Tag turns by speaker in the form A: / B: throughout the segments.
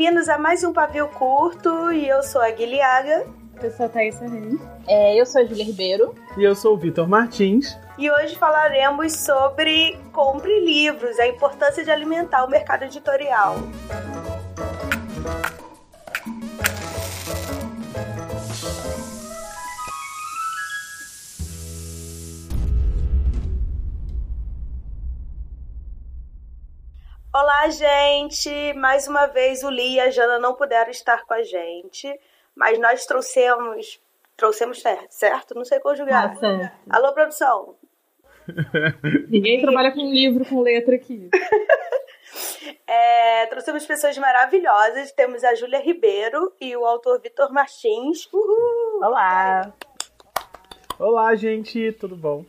A: Bem-vindos a mais um Pavio Curto e eu sou a Guilhaga.
B: Eu sou a Thaís.
C: É, eu sou a Júlia Ribeiro.
D: E eu sou o Vitor Martins.
A: E hoje falaremos sobre compre livros, a importância de alimentar o mercado editorial. Gente! Mais uma vez o Lia e a Jana não puderam estar com a gente, mas nós trouxemos. Trouxemos certo? Não sei conjugar.
B: Ah, certo.
A: Alô, produção!
B: Ninguém trabalha com livro com letra aqui.
A: É, trouxemos pessoas maravilhosas. Temos a Júlia Ribeiro e o autor Vitor Martins. Uhul!
C: Olá!
D: Olá, gente, tudo bom?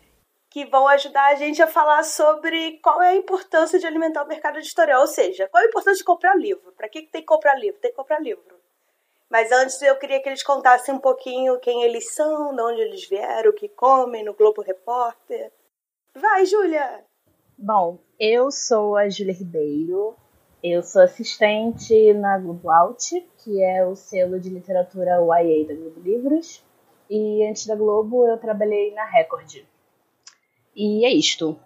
A: Que vão ajudar a gente a falar sobre qual é a importância de alimentar o mercado editorial, ou seja, qual é a importância de comprar livro. Para que, que tem que comprar livro? Tem que comprar livro. Mas antes eu queria que eles contassem um pouquinho quem eles são, de onde eles vieram, o que comem no Globo Repórter. Vai, Júlia!
C: Bom, eu sou a Júlia Ribeiro, eu sou assistente na Globo Out, que é o selo de literatura YA da Globo Livros. E antes da Globo eu trabalhei na Record. E é isto.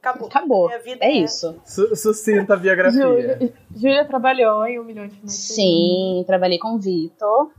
A: Acabou.
C: Acabou.
A: Minha vida
C: é,
A: é
C: isso.
D: Su sucinta a biografia.
B: Júlia, trabalhou em um milhão de de
C: Sim, trabalhei com o Vitor.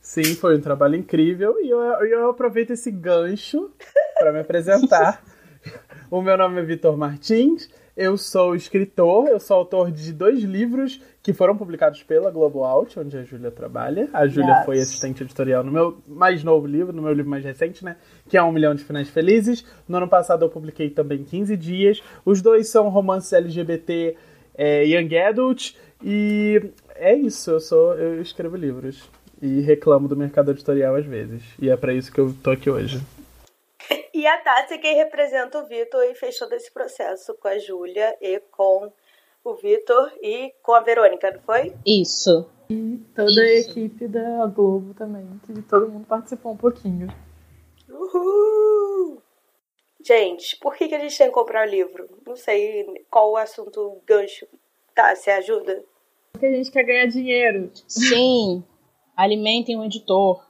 D: Sim, foi um trabalho incrível e eu, eu aproveito esse gancho para me apresentar. o meu nome é Vitor Martins, eu sou escritor, eu sou autor de dois livros que foram publicados pela Global Out, onde a Júlia trabalha. A Júlia
C: Yes.
D: foi assistente editorial no meu mais novo livro, no meu livro mais recente, né? Que é Um Milhão de Finais Felizes. No ano passado eu publiquei também 15 Dias. Os dois são romances LGBT é, Young Adult. E é isso, eu sou. Eu escrevo livros. E reclamo do mercado editorial às vezes. E é pra isso que eu tô aqui hoje.
A: E a Tati é quem representa o Vitor e fez todo esse processo com a Júlia e com o Vitor e com a Verônica, não foi?
C: Isso.
B: Toda a
C: Isso.
B: equipe da Globo também, que todo mundo participou um pouquinho.
A: Uhul! Gente, por que, que a gente tem que comprar livro? Não sei qual o assunto o gancho. Tá, você ajuda?
B: Porque a gente quer ganhar dinheiro.
C: Sim, alimentem o editor.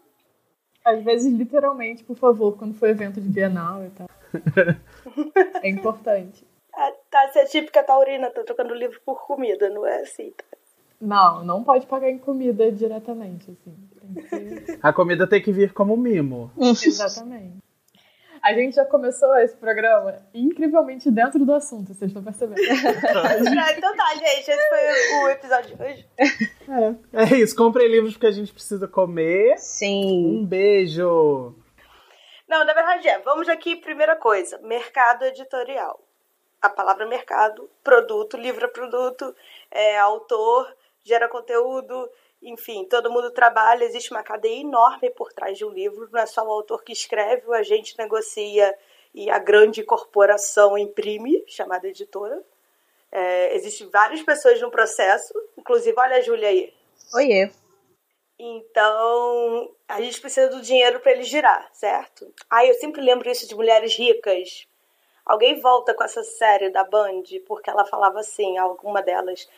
B: Às vezes, literalmente, por favor, quando for evento de Bienal e tal. É importante.
A: A Tati é típica taurina, tá trocando livro por comida, não é assim? tá?
B: Não, não pode pagar em comida diretamente, assim. Tem que ser...
D: A comida tem que vir como mimo.
B: Exatamente. A gente já começou esse programa incrivelmente dentro do assunto, vocês estão percebendo.
A: Então tá, gente, esse foi o episódio de hoje.
D: É, é isso, comprei livros porque a gente precisa comer.
C: Sim.
D: Um beijo!
A: Não, na verdade é, vamos aqui, primeira coisa, mercado editorial. A palavra mercado, produto, livro é produto, é autor, gera conteúdo, enfim, todo mundo trabalha, existe uma cadeia enorme por trás de um livro, não é só o autor que escreve, o agente negocia e a grande corporação imprime, chamada editora. É, Existem várias pessoas no processo, inclusive, olha a Júlia aí,
C: Oiê.
A: então, a gente precisa do dinheiro para ele girar, certo? Ai, eu sempre lembro isso de mulheres ricas. Alguém volta com essa série da Band, porque ela falava assim, alguma delas.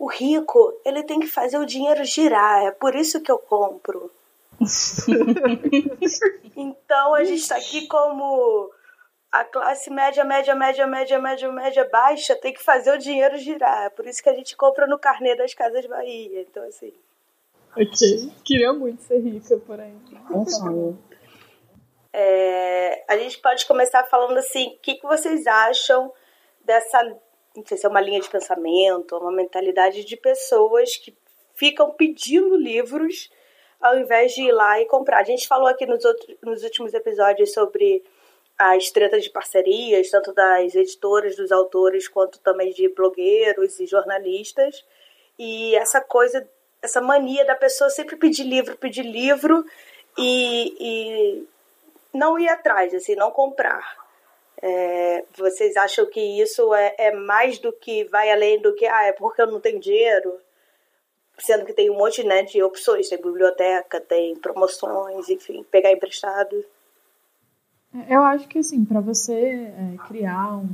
A: O rico, ele tem que fazer o dinheiro girar, é por isso que eu compro. então, a gente tá aqui como a classe média, média, média, média, média, média, baixa tem que fazer o dinheiro girar. É por isso que a gente compra no carnê das Casas Bahia. Então, assim...
B: ok. Queria muito ser rica, porém.
C: Sonho.
A: É, a gente pode começar falando assim, o que, que vocês acham dessa, não sei se é uma linha de pensamento, uma mentalidade de pessoas que ficam pedindo livros ao invés de ir lá e comprar. A gente falou aqui nos, outros, nos últimos episódios sobre as tretas de parcerias, tanto das editoras, dos autores, quanto também de blogueiros e jornalistas. E essa coisa, essa mania da pessoa sempre pedir livro, pedir livro e, e não ir atrás, assim, não comprar. É, vocês acham que isso é, é mais do que vai além do que, ah, é porque eu não tenho dinheiro? Sendo que tem um monte né, de opções, tem biblioteca, tem promoções, enfim, pegar emprestado.
B: Eu acho que, assim, para você é, criar um,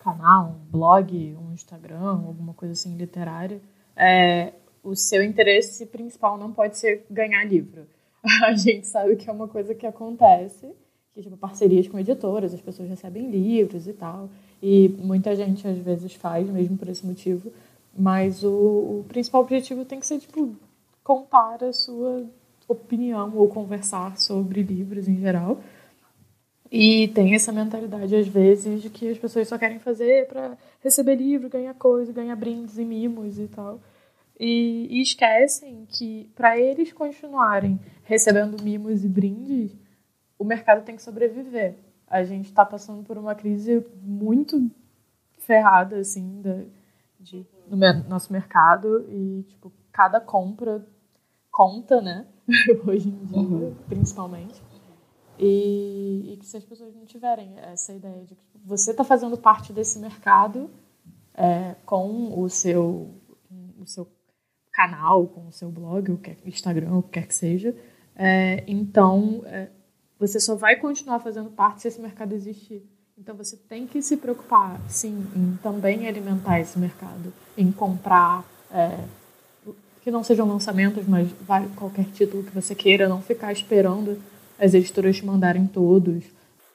B: canal, um blog, um Instagram, alguma coisa assim literária, é, o seu interesse principal não pode ser ganhar livro. A gente sabe que é uma coisa que acontece, que tipo parcerias com editoras, as pessoas recebem livros e tal, e muita gente às vezes faz mesmo por esse motivo, mas o, o principal objetivo tem que ser tipo contar a sua opinião ou conversar sobre livros em geral. E tem essa mentalidade, às vezes, de que as pessoas só querem fazer para receber livro, ganhar coisa, ganhar brindes e mimos e tal. E, e esquecem que, para eles continuarem recebendo mimos e brindes, o mercado tem que sobreviver. A gente está passando por uma crise muito ferrada, assim, da, de, no nosso mercado. E, tipo, cada compra conta, né? Hoje em dia, uhum. principalmente. E, e, que se as pessoas não tiverem essa ideia de que você está fazendo parte desse mercado é, com o seu, o seu canal, com o seu blog, o Instagram, o que quer que seja, é, então é, você só vai continuar fazendo parte se esse mercado existir. Então você tem que se preocupar, sim, em também alimentar esse mercado, em comprar é, que não sejam lançamentos, mas qualquer título que você queira, não ficar esperando as editoras te mandarem todos.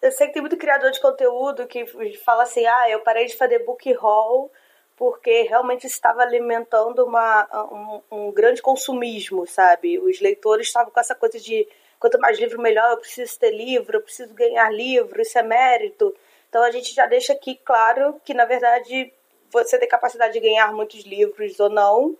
A: Eu sei que tem muito criador de conteúdo que fala assim: ah, eu parei de fazer book haul porque realmente estava alimentando uma, um, um grande consumismo, sabe? Os leitores estavam com essa coisa de quanto mais livro melhor, eu preciso ter livro, eu preciso ganhar livro, isso é mérito. Então a gente já deixa aqui claro que, na verdade, você tem capacidade de ganhar muitos livros ou não,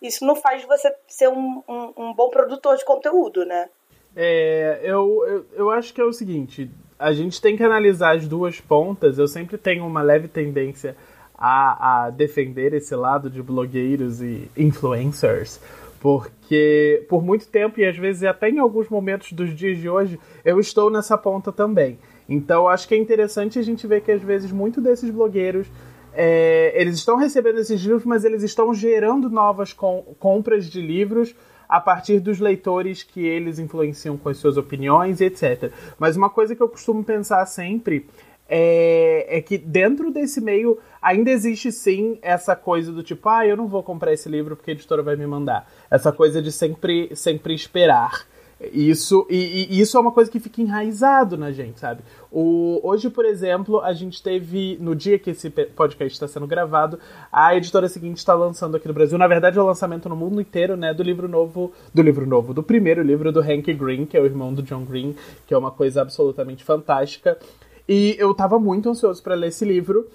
A: isso não faz você ser um, um, um bom produtor de conteúdo, né?
D: É, eu, eu, eu acho que é o seguinte: a gente tem que analisar as duas pontas. Eu sempre tenho uma leve tendência a, a defender esse lado de blogueiros e influencers, porque por muito tempo e às vezes até em alguns momentos dos dias de hoje eu estou nessa ponta também. Então acho que é interessante a gente ver que às vezes muito desses blogueiros é, eles estão recebendo esses livros, mas eles estão gerando novas com, compras de livros a partir dos leitores que eles influenciam com as suas opiniões, etc. Mas uma coisa que eu costumo pensar sempre é, é, que dentro desse meio ainda existe sim essa coisa do tipo, ah, eu não vou comprar esse livro porque a editora vai me mandar. Essa coisa de sempre, sempre esperar. Isso, e, e, isso é uma coisa que fica enraizado na gente, sabe? O, hoje, por exemplo, a gente teve, no dia que esse podcast está sendo gravado, a editora seguinte está lançando aqui no Brasil, na verdade é o lançamento no mundo inteiro, né, do livro novo, do livro novo, do primeiro livro do Hank Green, que é o irmão do John Green, que é uma coisa absolutamente fantástica. E eu estava muito ansioso para ler esse livro,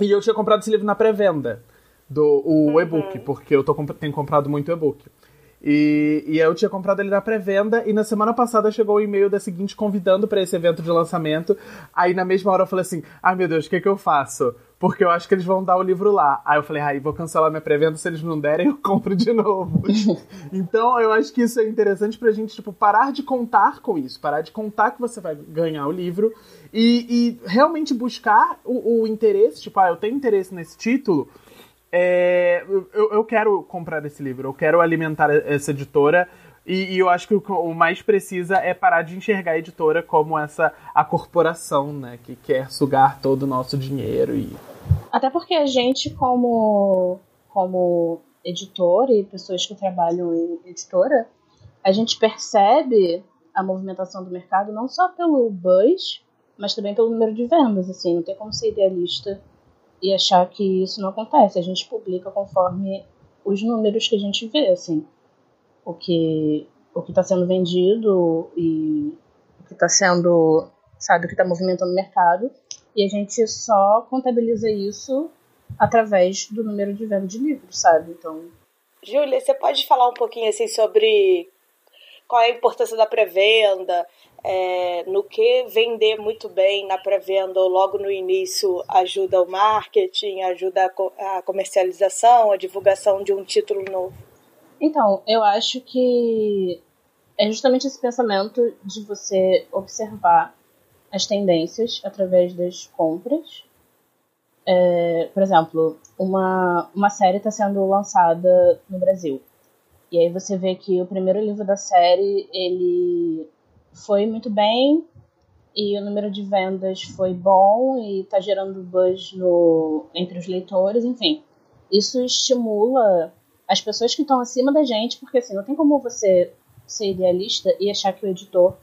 D: e eu tinha comprado esse livro na pré-venda, do o uhum. e-book, porque eu tô, tenho comprado muito e-book. E, e eu tinha comprado ele na pré-venda e na semana passada chegou o um e-mail da seguinte convidando para esse evento de lançamento. Aí na mesma hora eu falei assim: ai meu Deus, o que, que eu faço? Porque eu acho que eles vão dar o livro lá. Aí eu falei: ai, vou cancelar minha pré-venda, se eles não derem, eu compro de novo. então eu acho que isso é interessante pra gente, tipo, parar de contar com isso, parar de contar que você vai ganhar o livro e, e realmente buscar o, o interesse, tipo, ah, eu tenho interesse nesse título é, eu, eu quero comprar esse livro, eu quero alimentar essa editora. E, e, eu acho que o, mais precisa é parar de enxergar a editora como essa a corporação, né, que quer sugar todo o nosso dinheiro e
C: até porque a gente como como editor e pessoas que trabalham em editora, a gente percebe a movimentação do mercado não só pelo buzz, mas também pelo número de vendas, assim, não tem como ser idealista e achar que isso não acontece. A gente publica conforme os números que a gente vê, assim, o que o que está sendo vendido e o que está sendo, sabe, o que está movimentando o mercado. E a gente só contabiliza isso através do número de venda de livros, sabe? Então.
A: Júlia, você pode falar um pouquinho assim sobre qual é a importância da pré-venda, é, no que vender muito bem na pré-venda ou logo no início ajuda o marketing, ajuda a, comercialização, a divulgação de um título novo?
C: Então, eu acho que é justamente esse pensamento de você observar as tendências através das compras. É, por exemplo, uma, uma série está sendo lançada no Brasil. E aí você vê que o primeiro livro da série, ele foi muito bem e o número de vendas foi bom e está gerando buzz no, entre os leitores, enfim. Isso estimula as pessoas que estão acima da gente, porque assim, não tem como você ser idealista e achar que o editor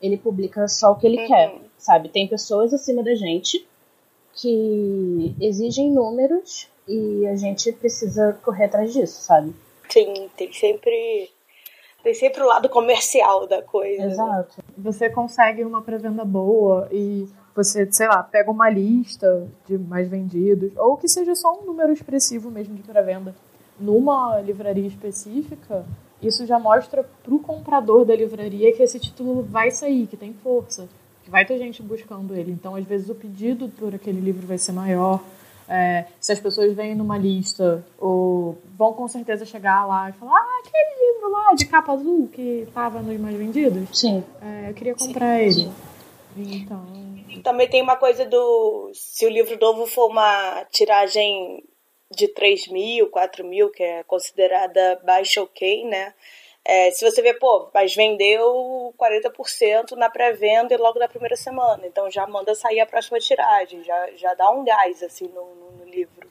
C: ele publica só o que ele uhum. quer, sabe? Tem pessoas acima da gente que exigem números e a gente precisa correr atrás disso, sabe?
A: Sim, tem sempre tem sempre o lado comercial da coisa.
C: Né? Exato. Né?
B: Você consegue uma pré-venda boa e você, sei lá, pega uma lista de mais vendidos, ou que seja só um número expressivo mesmo de pré-venda numa livraria específica, isso já mostra pro comprador da livraria que esse título vai sair, que tem força, que vai ter gente buscando ele. Então, às vezes, o pedido por aquele livro vai ser maior. É, se as pessoas vêm numa lista, ou vão com certeza chegar lá e falar: Ah, aquele livro lá de capa azul que estava nos mais vendidos.
C: Sim.
B: É, eu queria comprar sim, ele. Sim. Então.
A: Também tem uma coisa do. Se o livro novo for uma tiragem de 3 mil, 4 mil, que é considerada baixa ok, né? É, se você vê, pô, mas vendeu 40% na pré-venda e logo na primeira semana. Então já manda sair a próxima tiragem, já, já dá um gás, assim, no, no, no livro.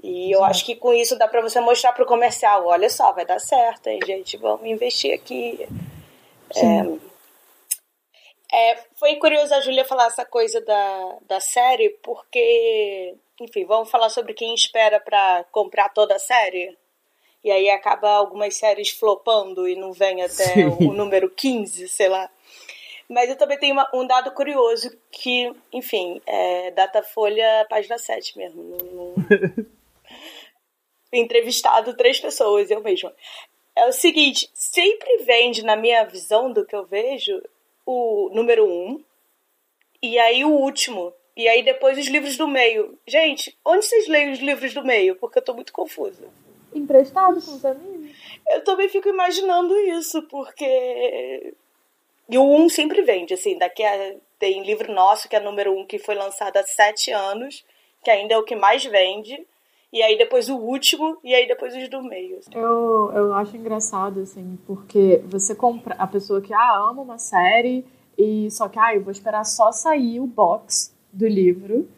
A: E eu acho que com isso dá para você mostrar pro comercial, olha só, vai dar certo, hein, gente? Vamos investir aqui. É, é, foi curioso a Júlia falar essa coisa da, da série, porque, enfim, vamos falar sobre quem espera para comprar toda a série? E aí acaba algumas séries flopando e não vem até o, o, número 15, sei lá. Mas eu também tenho uma, um dado curioso que, enfim, é Datafolha, página 7 mesmo. No, no... Entrevistado três pessoas, eu mesma. É o seguinte, sempre vende, na minha visão do que eu vejo, o número 1 e aí o último. E aí depois os livros do meio. Gente, onde vocês leem os livros do meio? Porque eu tô muito confusa
B: emprestado com os amigos.
A: Eu também fico imaginando isso, porque. E o 1 um sempre vende, assim, daqui a. Tem livro nosso, que é número 1, um, que foi lançado há sete anos, que ainda é o que mais vende. E aí depois o último, e aí depois os do meio. Assim.
B: Eu, eu acho engraçado, assim, porque você compra. A pessoa que, ah, ama uma série, e só que, ah, eu vou esperar só sair o box do livro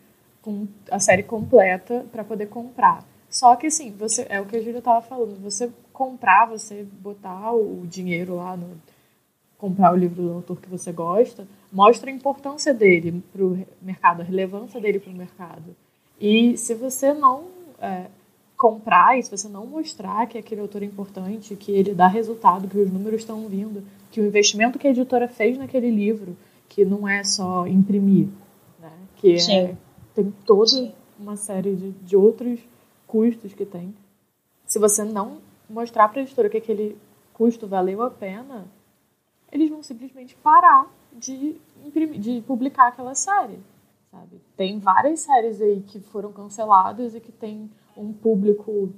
B: com a série completa para poder comprar. Só que assim, você é o que a Júlia tava falando, você comprar, você botar o dinheiro lá no comprar o livro do autor que você gosta, mostra a importância dele para o mercado, a relevância dele para o mercado. E se você não é, comprar, e se você não mostrar que aquele autor é importante, que ele dá resultado, que os números estão vindo, que o investimento que a editora fez naquele livro, que não é só imprimir, né? que é, tem toda uma série de, de outros custos que tem. Se você não mostrar para a editora que aquele custo valeu a pena, eles vão simplesmente parar de, imprimir, de publicar aquela série. Sabe? Tem várias séries aí que foram canceladas e que tem um público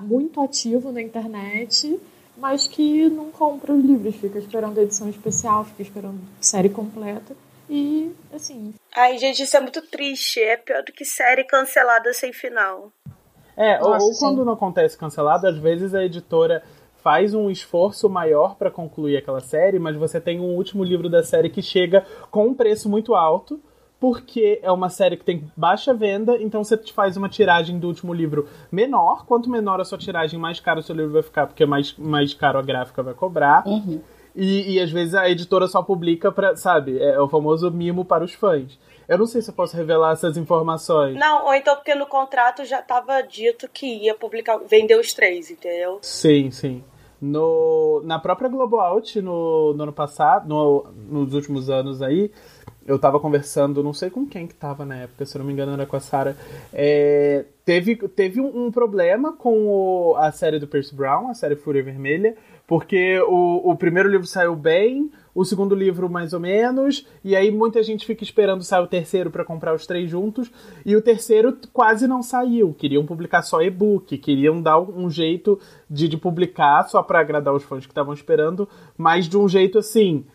B: muito ativo na internet, mas que não compra os livros, fica esperando a edição especial, fica esperando série completa. E, assim.
A: Ai, gente, isso é muito triste. É pior do que série cancelada sem final.
D: É, Nossa, ou, ou quando não acontece cancelado, às vezes a editora faz um esforço maior para concluir aquela série, mas você tem um último livro da série que chega com um preço muito alto, porque é uma série que tem baixa venda, então você faz uma tiragem do último livro menor. Quanto menor a sua tiragem, mais caro o seu livro vai ficar, porque mais, mais caro a gráfica vai cobrar.
C: Uhum.
D: E, e às vezes a editora só publica para, sabe, é o famoso mimo para os fãs. Eu não sei se eu posso revelar essas informações.
A: Não, ou então porque no contrato já estava dito que ia publicar, vender os três, entendeu?
D: Sim, sim. No, na própria Global Out, no, no ano passado, no, nos últimos anos aí, eu tava conversando, não sei com quem que tava na época, se eu não me engano era com a Sarah. É, teve teve um, um problema com o, a série do Percy Brown, a série Fúria Vermelha, porque o, o primeiro livro saiu bem, o segundo livro mais ou menos, e aí muita gente fica esperando sair o terceiro para comprar os três juntos, e o terceiro quase não saiu. Queriam publicar só e-book, queriam dar um jeito de, de publicar só para agradar os fãs que estavam esperando, mas de um jeito assim.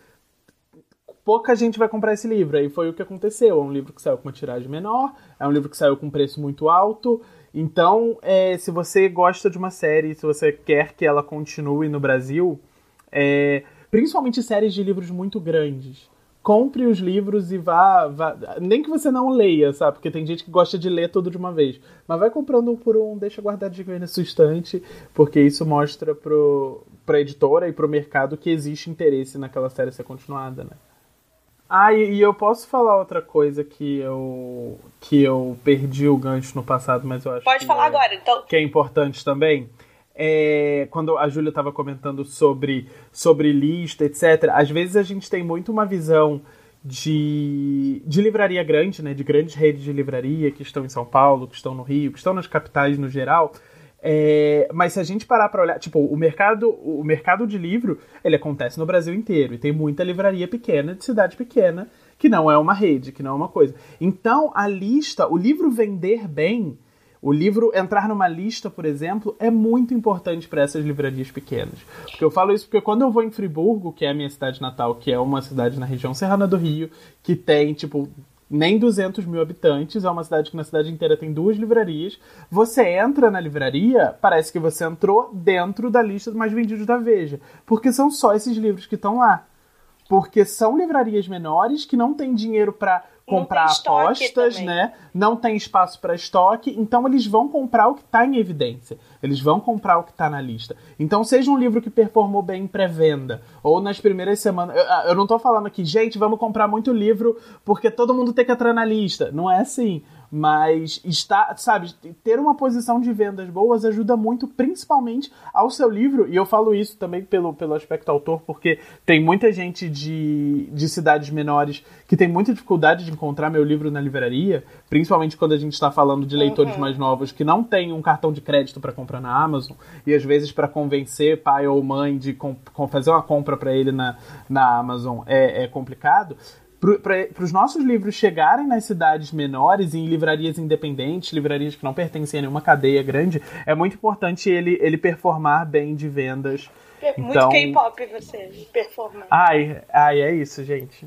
D: Pouca gente vai comprar esse livro, aí foi o que aconteceu. É um livro que saiu com uma tiragem menor, é um livro que saiu com um preço muito alto, então, é, se você gosta de uma série, se você quer que ela continue no Brasil, é, principalmente séries de livros muito grandes, compre os livros e vá, vá, Nem que você não leia, sabe? Porque tem gente que gosta de ler tudo de uma vez. Mas vai comprando um por um, deixa guardadinho aí na sua estante, porque isso mostra pro, pra editora e pro mercado que existe interesse naquela série ser continuada, né? Ah, e, e eu posso falar outra coisa que eu que eu perdi o gancho no passado, mas eu acho
A: Pode falar
D: é,
A: agora, então.
D: Que é importante também. É, quando a Júlia estava comentando sobre, sobre lista, etc., às vezes a gente tem muito uma visão de, de livraria grande, né, de grandes redes de livraria que estão em São Paulo, que estão no Rio, que estão nas capitais no geral. É, mas se a gente parar para olhar, tipo, o mercado, o mercado de livro, ele acontece no Brasil inteiro e tem muita livraria pequena de cidade pequena que não é uma rede, que não é uma coisa. Então, a lista, o livro vender bem, o livro entrar numa lista, por exemplo, é muito importante para essas livrarias pequenas. Porque eu falo isso porque quando eu vou em Friburgo, que é a minha cidade natal, que é uma cidade na região serrana do Rio, que tem, tipo, nem 200 mil habitantes, é uma cidade que na cidade inteira tem duas livrarias. Você entra na livraria, parece que você entrou dentro da lista dos mais vendidos da Veja. Porque são só esses livros que estão lá. Porque são livrarias menores que não têm dinheiro para comprar apostas, né? Não tem espaço para estoque, então eles vão comprar o que está em evidência. Eles vão comprar o que está na lista. Então, seja um livro que performou bem em pré-venda, ou nas primeiras semanas. Eu, eu não estou falando aqui, gente, vamos comprar muito livro porque todo mundo tem que entrar na lista. Não é assim. Mas está, sabe, ter uma posição de vendas boas ajuda muito, principalmente ao seu livro. E eu falo isso também pelo, pelo aspecto autor, porque tem muita gente de, de cidades menores que tem muita dificuldade de encontrar meu livro na livraria, principalmente quando a gente está falando de leitores uhum. mais novos que não têm um cartão de crédito para comprar na Amazon, e às vezes para convencer pai ou mãe de fazer uma compra para ele na, na Amazon é, é complicado para os nossos livros chegarem nas cidades menores, em livrarias independentes, livrarias que não pertencem a nenhuma cadeia grande, é muito importante ele, ele performar bem de vendas.
A: É muito então... K-pop você performar.
D: Ai, ai, é isso, gente.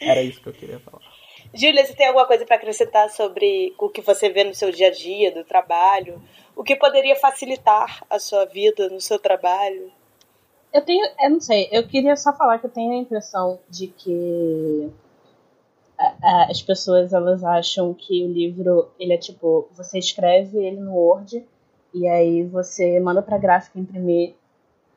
D: Era isso que eu queria falar.
A: Júlia, você tem alguma coisa para acrescentar sobre o que você vê no seu dia a dia, do trabalho? O que poderia facilitar a sua vida no seu trabalho?
C: Eu tenho, eu não sei, eu queria só falar que eu tenho a impressão de que as pessoas elas acham que o livro ele é tipo você escreve ele no Word e aí você manda para gráfica imprimir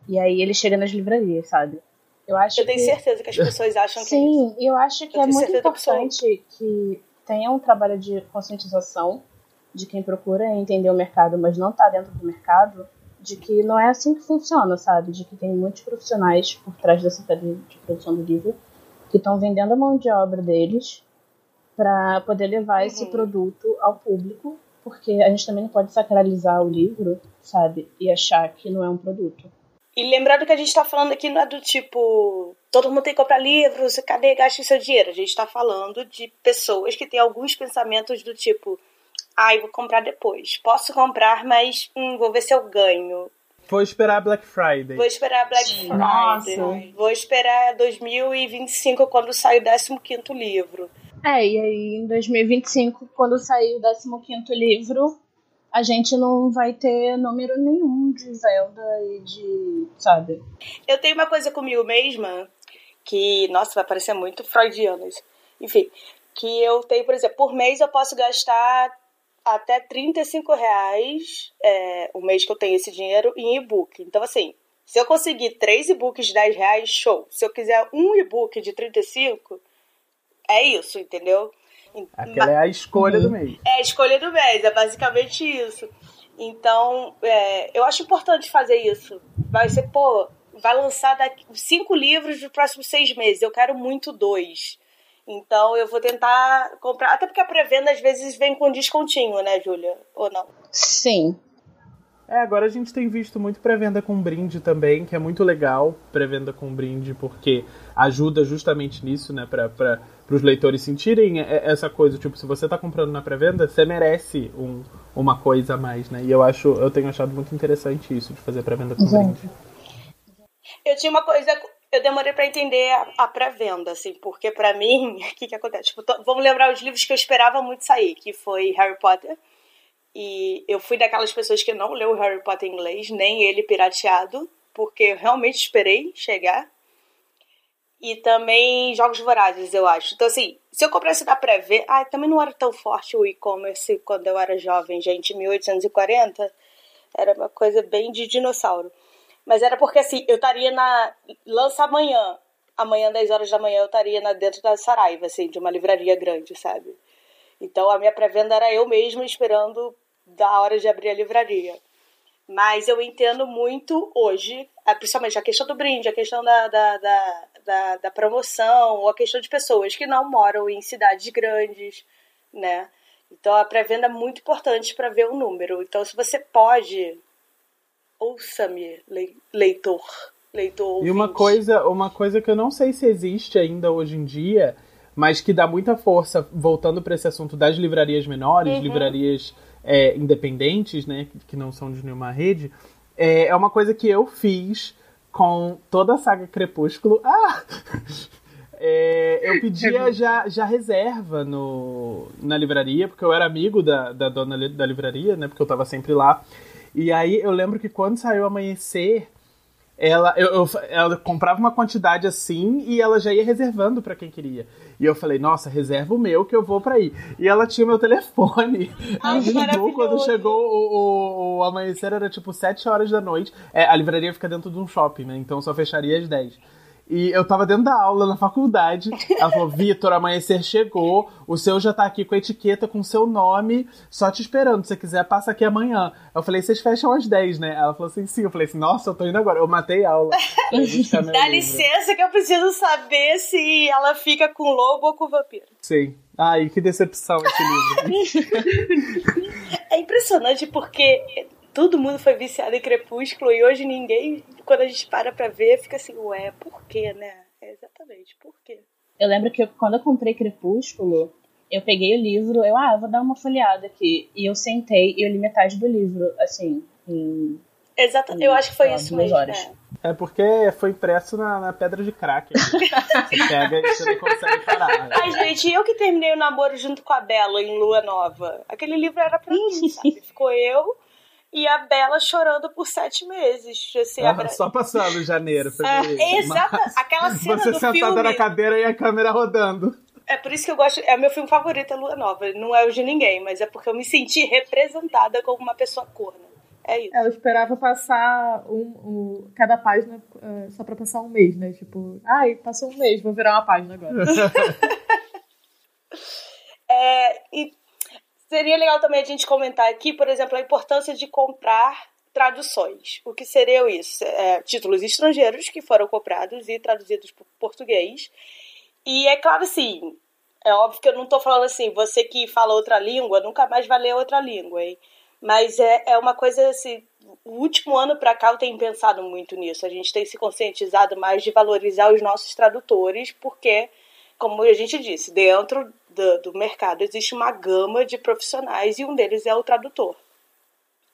C: e aí ele chega nas livrarias, sabe?
A: Eu acho. Eu tenho que... certeza que as pessoas acham
C: Sim, que. Sim, eu acho que eu é muito importante que tenha um trabalho de conscientização de quem procura entender o mercado, mas não está dentro do mercado de que não é assim que funciona, sabe? De que tem muitos profissionais por trás dessa cadeia de produção do livro que estão vendendo a mão de obra deles para poder levar uhum. esse produto ao público, porque a gente também não pode sacralizar o livro, sabe? E achar que não é um produto.
A: E lembrando que a gente está falando aqui não é do tipo, todo mundo tem que comprar livros, cadê gaste seu dinheiro? A gente está falando de pessoas que têm alguns pensamentos do tipo, ai, vou comprar depois. Posso comprar, mas hum, vou ver se eu ganho.
D: Vou esperar Black Friday.
A: Vou esperar Black Friday. Nossa. Vou esperar 2025 quando sair o 15 livro.
C: É, e aí em 2025, quando sair o 15 livro, a gente não vai ter número nenhum de venda e de. sabe?
A: Eu tenho uma coisa comigo mesma que, nossa, vai parecer muito freudiano isso. Enfim, que eu tenho, por exemplo, por mês eu posso gastar até 35 reais é, o mês que eu tenho esse dinheiro em e-book. Então, assim, se eu conseguir três e-books de 10 reais, show. Se eu quiser um e-book de 35, é isso, entendeu?
D: Aquela é a escolha do mês.
A: É a escolha do mês, é basicamente isso. Então, é, eu acho importante fazer isso. Vai ser, pô, vai lançar daqui, cinco livros nos próximos seis meses. Eu quero muito dois. Então eu vou tentar comprar. Até porque a pré-venda às vezes vem com descontinho, né, Júlia? Ou não?
C: Sim.
D: É, agora a gente tem visto muito pré-venda com brinde também, que é muito legal, pré-venda com brinde, porque ajuda justamente nisso, né, para os leitores sentirem essa coisa, tipo, se você está comprando na pré-venda, você merece um, uma coisa a mais, né, e eu acho, eu tenho achado muito interessante isso, de fazer pré-venda com Exato. brinde.
A: Eu tinha uma coisa eu demorei para entender a, a pré-venda, assim, porque para mim, o que que acontece? Tipo, tô, vamos lembrar os livros que eu esperava muito sair, que foi Harry Potter. E eu fui daquelas pessoas que não leu Harry Potter em inglês, nem ele pirateado, porque eu realmente esperei chegar. E também Jogos Vorazes, eu acho. Então, assim, se eu comprasse na pré-venda... Ah, também não era tão forte o e-commerce quando eu era jovem, gente. 1840 era uma coisa bem de dinossauro. Mas era porque, assim, eu estaria na... Lança amanhã. Amanhã, 10 horas da manhã, eu estaria na, dentro da Saraiva, assim, de uma livraria grande, sabe? Então, a minha pré-venda era eu mesma esperando da hora de abrir a livraria. Mas eu entendo muito hoje, principalmente a questão do brinde, a questão da, da, da, da, da promoção, ou a questão de pessoas que não moram em cidades grandes, né? Então a pré-venda é muito importante para ver o número. Então, se você pode, ouça-me, leitor. Leitor
D: e uma coisa, uma coisa que eu não sei se existe ainda hoje em dia, mas que dá muita força, voltando para esse assunto das livrarias menores, uhum. livrarias é, independentes, né, que não são de nenhuma rede, é, é uma coisa que eu fiz com toda a saga Crepúsculo. Ah! É, eu pedia já, já reserva no, na livraria, porque eu era amigo da, da dona da livraria, né? Porque eu tava sempre lá. E aí eu lembro que quando saiu Amanhecer, ela, eu, eu, ela comprava uma quantidade assim e ela já ia reservando para quem queria. E eu falei, nossa, reserva o meu que eu vou para aí. E ela tinha meu telefone.
A: Ai, ligou
D: quando chegou o, o, o, amanhecer, era tipo 7 horas da noite. É, a livraria fica dentro de um shopping, né? Então só fecharia às 10. E eu tava dentro da aula na faculdade. Ela falou: Vitor, amanhecer chegou. O seu já tá aqui com a etiqueta com o seu nome, só te esperando. Se você quiser, passa aqui amanhã. Eu falei: vocês fecham às 10, né? Ela falou assim: sim. Eu falei assim: nossa, eu tô indo agora. Eu matei a aula.
A: Dá licença que eu preciso saber se ela fica com lobo ou com vampiro.
D: Sim. Ai, que decepção esse
A: livro. é impressionante porque todo mundo foi viciado em Crepúsculo e hoje ninguém, quando a gente para pra ver, fica assim, ué, por quê, né? É exatamente, por quê?
C: Eu lembro que eu, quando eu comprei Crepúsculo, eu peguei o livro, eu, ah, eu vou dar uma folheada aqui. E eu sentei e eu li metade do livro, assim, em.
A: Exato, eu acho que foi isso mesmo.
D: Horas. É. é. porque foi impresso na, na pedra de crack. você pega e você não consegue parar.
A: Né? Ai, gente, eu que terminei o namoro junto com a Bela em Lua Nova. Aquele livro era pra mim, sabe? Ficou eu, e a Bela chorando por sete meses. Assim,
D: ah, Só passando em janeiro.
A: É, exata, aquela cena
D: Você
A: do
D: sentada
A: filme...
D: na cadeira e a câmera rodando.
A: É por isso que eu gosto. É o meu filme favorito, é Lua Nova. Não é o de ninguém, mas é porque eu me senti representada como uma pessoa corna. É isso.
B: Ela esperava passar um, um cada página uh, só pra passar um mês, né? Tipo, ai, passou um mês, vou virar uma página agora.
A: é, e Seria legal também a gente comentar aqui, por exemplo, a importância de comprar traduções. O que seriam isso? É, títulos estrangeiros que foram comprados e traduzidos para português. E é claro, assim, é óbvio que eu não estou falando assim, você que fala outra língua nunca mais vai ler outra língua, hein? Mas é, é uma coisa assim, o último ano para cá eu tenho pensado muito nisso. A gente tem se conscientizado mais de valorizar os nossos tradutores, porque, como a gente disse, dentro do, do mercado existe uma gama de profissionais e um deles é o tradutor.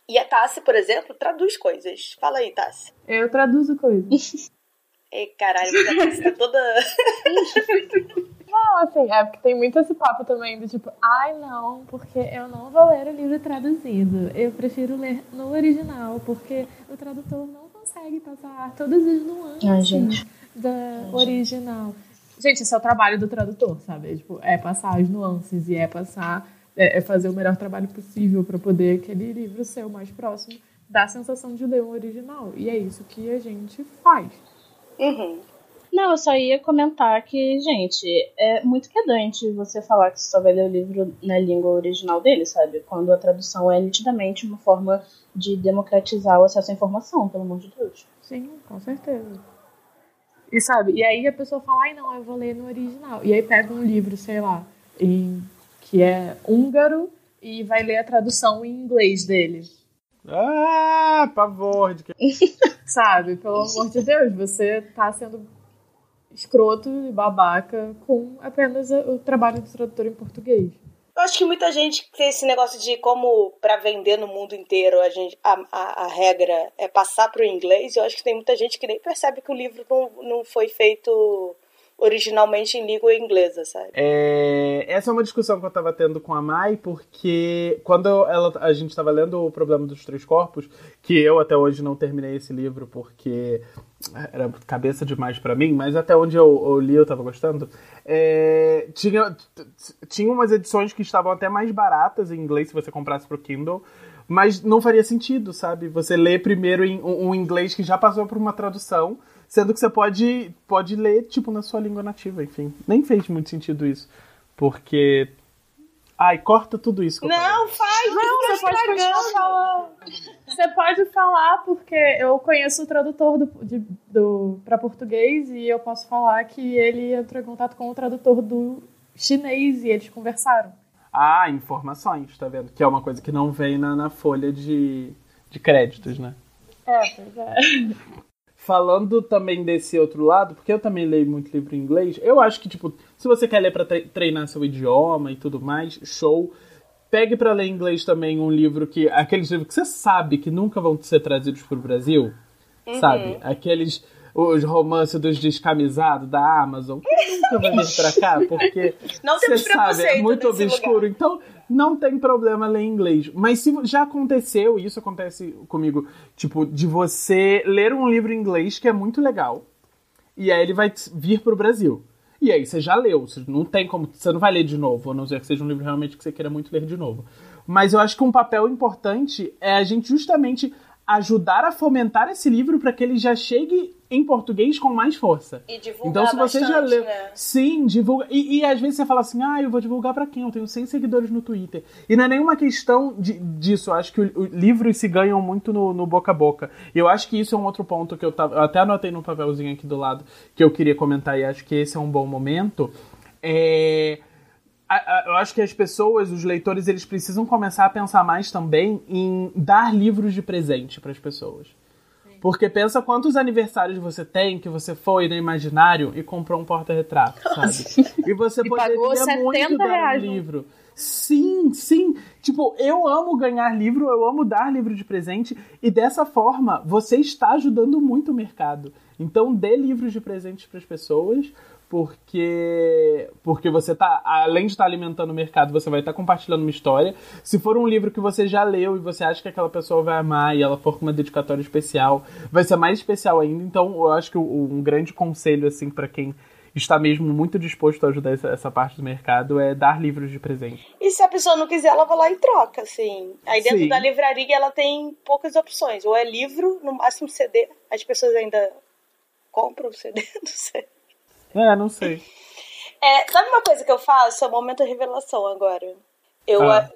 A: E a Tassi, por exemplo, traduz coisas. Fala aí, Tassi.
B: Eu traduzo coisas.
A: Ei, caralho, a Tassi tá toda.
B: Não, assim, é porque tem muito esse papo também do tipo, ai não, porque eu não vou ler o livro traduzido. Eu prefiro ler no original, porque o tradutor não consegue passar todas as nuances
C: ai, gente.
B: da ai, original. Gente. Gente, esse é o trabalho do tradutor, sabe? É, tipo, é passar as nuances e é passar, é, é fazer o melhor trabalho possível para poder aquele livro ser o mais próximo da sensação de ler um original. E é isso que a gente faz.
A: Uhum.
C: Não, eu só ia comentar que, gente, é muito quedante você falar que você só vai ler o livro na língua original dele, sabe? Quando a tradução é nitidamente uma forma de democratizar o acesso à informação, pelo amor de Deus.
B: Sim, com certeza. E sabe, e aí a pessoa fala, ai não, eu vou ler no original. E aí pega um livro, sei lá, em, que é húngaro e vai ler a tradução em inglês dele.
D: Ah, pavor de que...
B: Sabe, pelo amor de Deus, você tá sendo escroto e babaca com apenas o trabalho do tradutor em português.
A: Eu acho que muita gente tem esse negócio de como para vender no mundo inteiro a, gente, a, a, a regra é passar para o inglês. Eu acho que tem muita gente que nem percebe que o livro não, não foi feito originalmente em língua inglesa, sabe?
D: É, essa é uma discussão que eu tava tendo com a Mai, porque quando ela, a gente tava lendo o Problema dos Três Corpos, que eu até hoje não terminei esse livro porque era cabeça demais para mim, mas até onde eu, eu, li eu tava gostando, é, tinha, tinha umas edições que estavam até mais baratas em inglês se você comprasse pro Kindle, mas não faria sentido, sabe? Você lê primeiro em um, um inglês que já passou por uma tradução, Sendo que você pode, pode ler, tipo, na sua língua nativa, enfim. Nem fez muito sentido isso. Porque. Ai, corta tudo isso.
A: não, faz! Não, você pode continuar
B: falando. Você pode falar, porque eu conheço o tradutor do, de, do, para português e eu posso falar que ele entrou em contato com o tradutor do chinês e eles conversaram.
D: Ah, informações, tá vendo? Que é uma coisa que não vem na, na folha de, de créditos, né?
B: É, pois é.
D: falando também desse outro lado, porque eu também leio muito livro em inglês, eu acho que, tipo, se você quer ler para treinar seu idioma e tudo mais, show. Pegue para ler em inglês também um livro que. Aqueles livros que você sabe que nunca vão ser trazidos pro Brasil. Uhum. Sabe? Aqueles. Os romances dos descamisados da Amazon, que nunca vai vir pra cá, porque.
A: Não você
D: sabe, é muito obscuro.
A: Lugar.
D: Então, não tem problema ler inglês. Mas se já aconteceu, e isso acontece comigo, tipo, de você ler um livro em inglês que é muito legal, e aí ele vai vir pro Brasil. E aí você já leu, você não tem como, você não vai ler de novo, a não ser que seja um livro realmente que você queira muito ler de novo. Mas eu acho que um papel importante é a gente justamente ajudar a fomentar esse livro para que ele já chegue em português com mais força.
A: E divulgar Então, se você bastante, já leu. Né?
D: Sim, divulga. E, e, às vezes você fala assim, ah, eu vou divulgar para quem? Eu tenho 100 seguidores no Twitter. E não é nenhuma questão de, disso. Eu acho que o, o, livros se ganham muito no, no, boca a boca. E eu acho que isso é um outro ponto que eu, tava, eu até anotei no papelzinho aqui do lado que eu queria comentar e acho que esse é um bom momento. É eu acho que as pessoas, os leitores, eles precisam começar a pensar mais também em dar livros de presente para as pessoas. Porque pensa quantos aniversários você tem que você foi no imaginário e comprou um porta-retrato, sabe? E você e poderia muito dar um livro. Sim, sim. Tipo, eu amo ganhar livro, eu amo dar livro de presente e dessa forma você está ajudando muito o mercado. Então dê livros de presente para as pessoas, porque porque você tá além de estar tá alimentando o mercado, você vai estar tá compartilhando uma história. Se for um livro que você já leu e você acha que aquela pessoa vai amar e ela for com uma dedicatória especial, vai ser mais especial ainda. Então, eu acho que um grande conselho assim para quem está mesmo muito disposto a ajudar essa, essa, parte do mercado é dar livros de presente.
A: E se a pessoa não quiser, ela vai lá e troca, assim. Aí dentro Sim. da livraria ela tem poucas opções. Ou é livro, no máximo CD. As pessoas ainda compram o CD, não sei.
D: É, não sei.
A: É, sabe uma coisa que eu faço? É o momento de revelação agora. Eu, ah.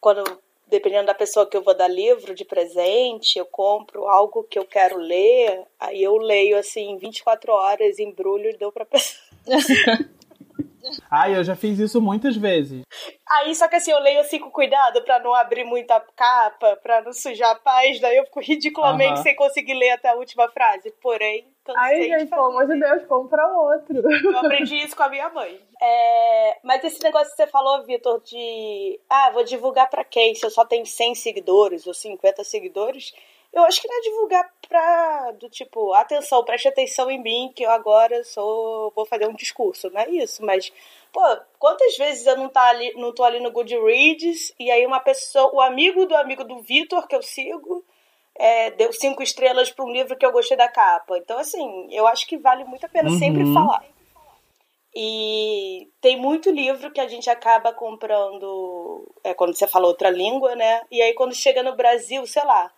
A: quando, dependendo da pessoa que eu vou dar livro de presente, eu compro algo que eu quero ler, aí eu leio assim, 24 horas, embrulho e dou pra pessoa.
D: Ai, eu já fiz isso muitas vezes.
A: Aí, só que assim, eu leio assim com cuidado pra não abrir muita capa, pra não sujar a página. Eu fico ridiculamente uh -huh. sem conseguir ler até a última frase. Porém,
B: Ai, gente, pelo amor de Deus, compra outro.
A: Eu aprendi isso com a minha mãe. É, mas esse negócio que você falou, Vitor, de. Ah, vou divulgar pra quem? Se eu só tenho 100 seguidores ou 50 seguidores. Eu acho que não é divulgar pra. Do tipo, atenção, preste atenção em mim, que eu agora sou. Vou fazer um discurso. Não é isso, mas. Pô, quantas vezes eu não, tá ali, não tô ali no Goodreads e aí uma pessoa, o amigo do amigo do Vitor que eu sigo é, deu cinco estrelas para um livro que eu gostei da capa. Então, assim, eu acho que vale muito a pena uhum. sempre falar. E tem muito livro que a gente acaba comprando é, quando você fala outra língua, né? E aí quando chega no Brasil, sei lá,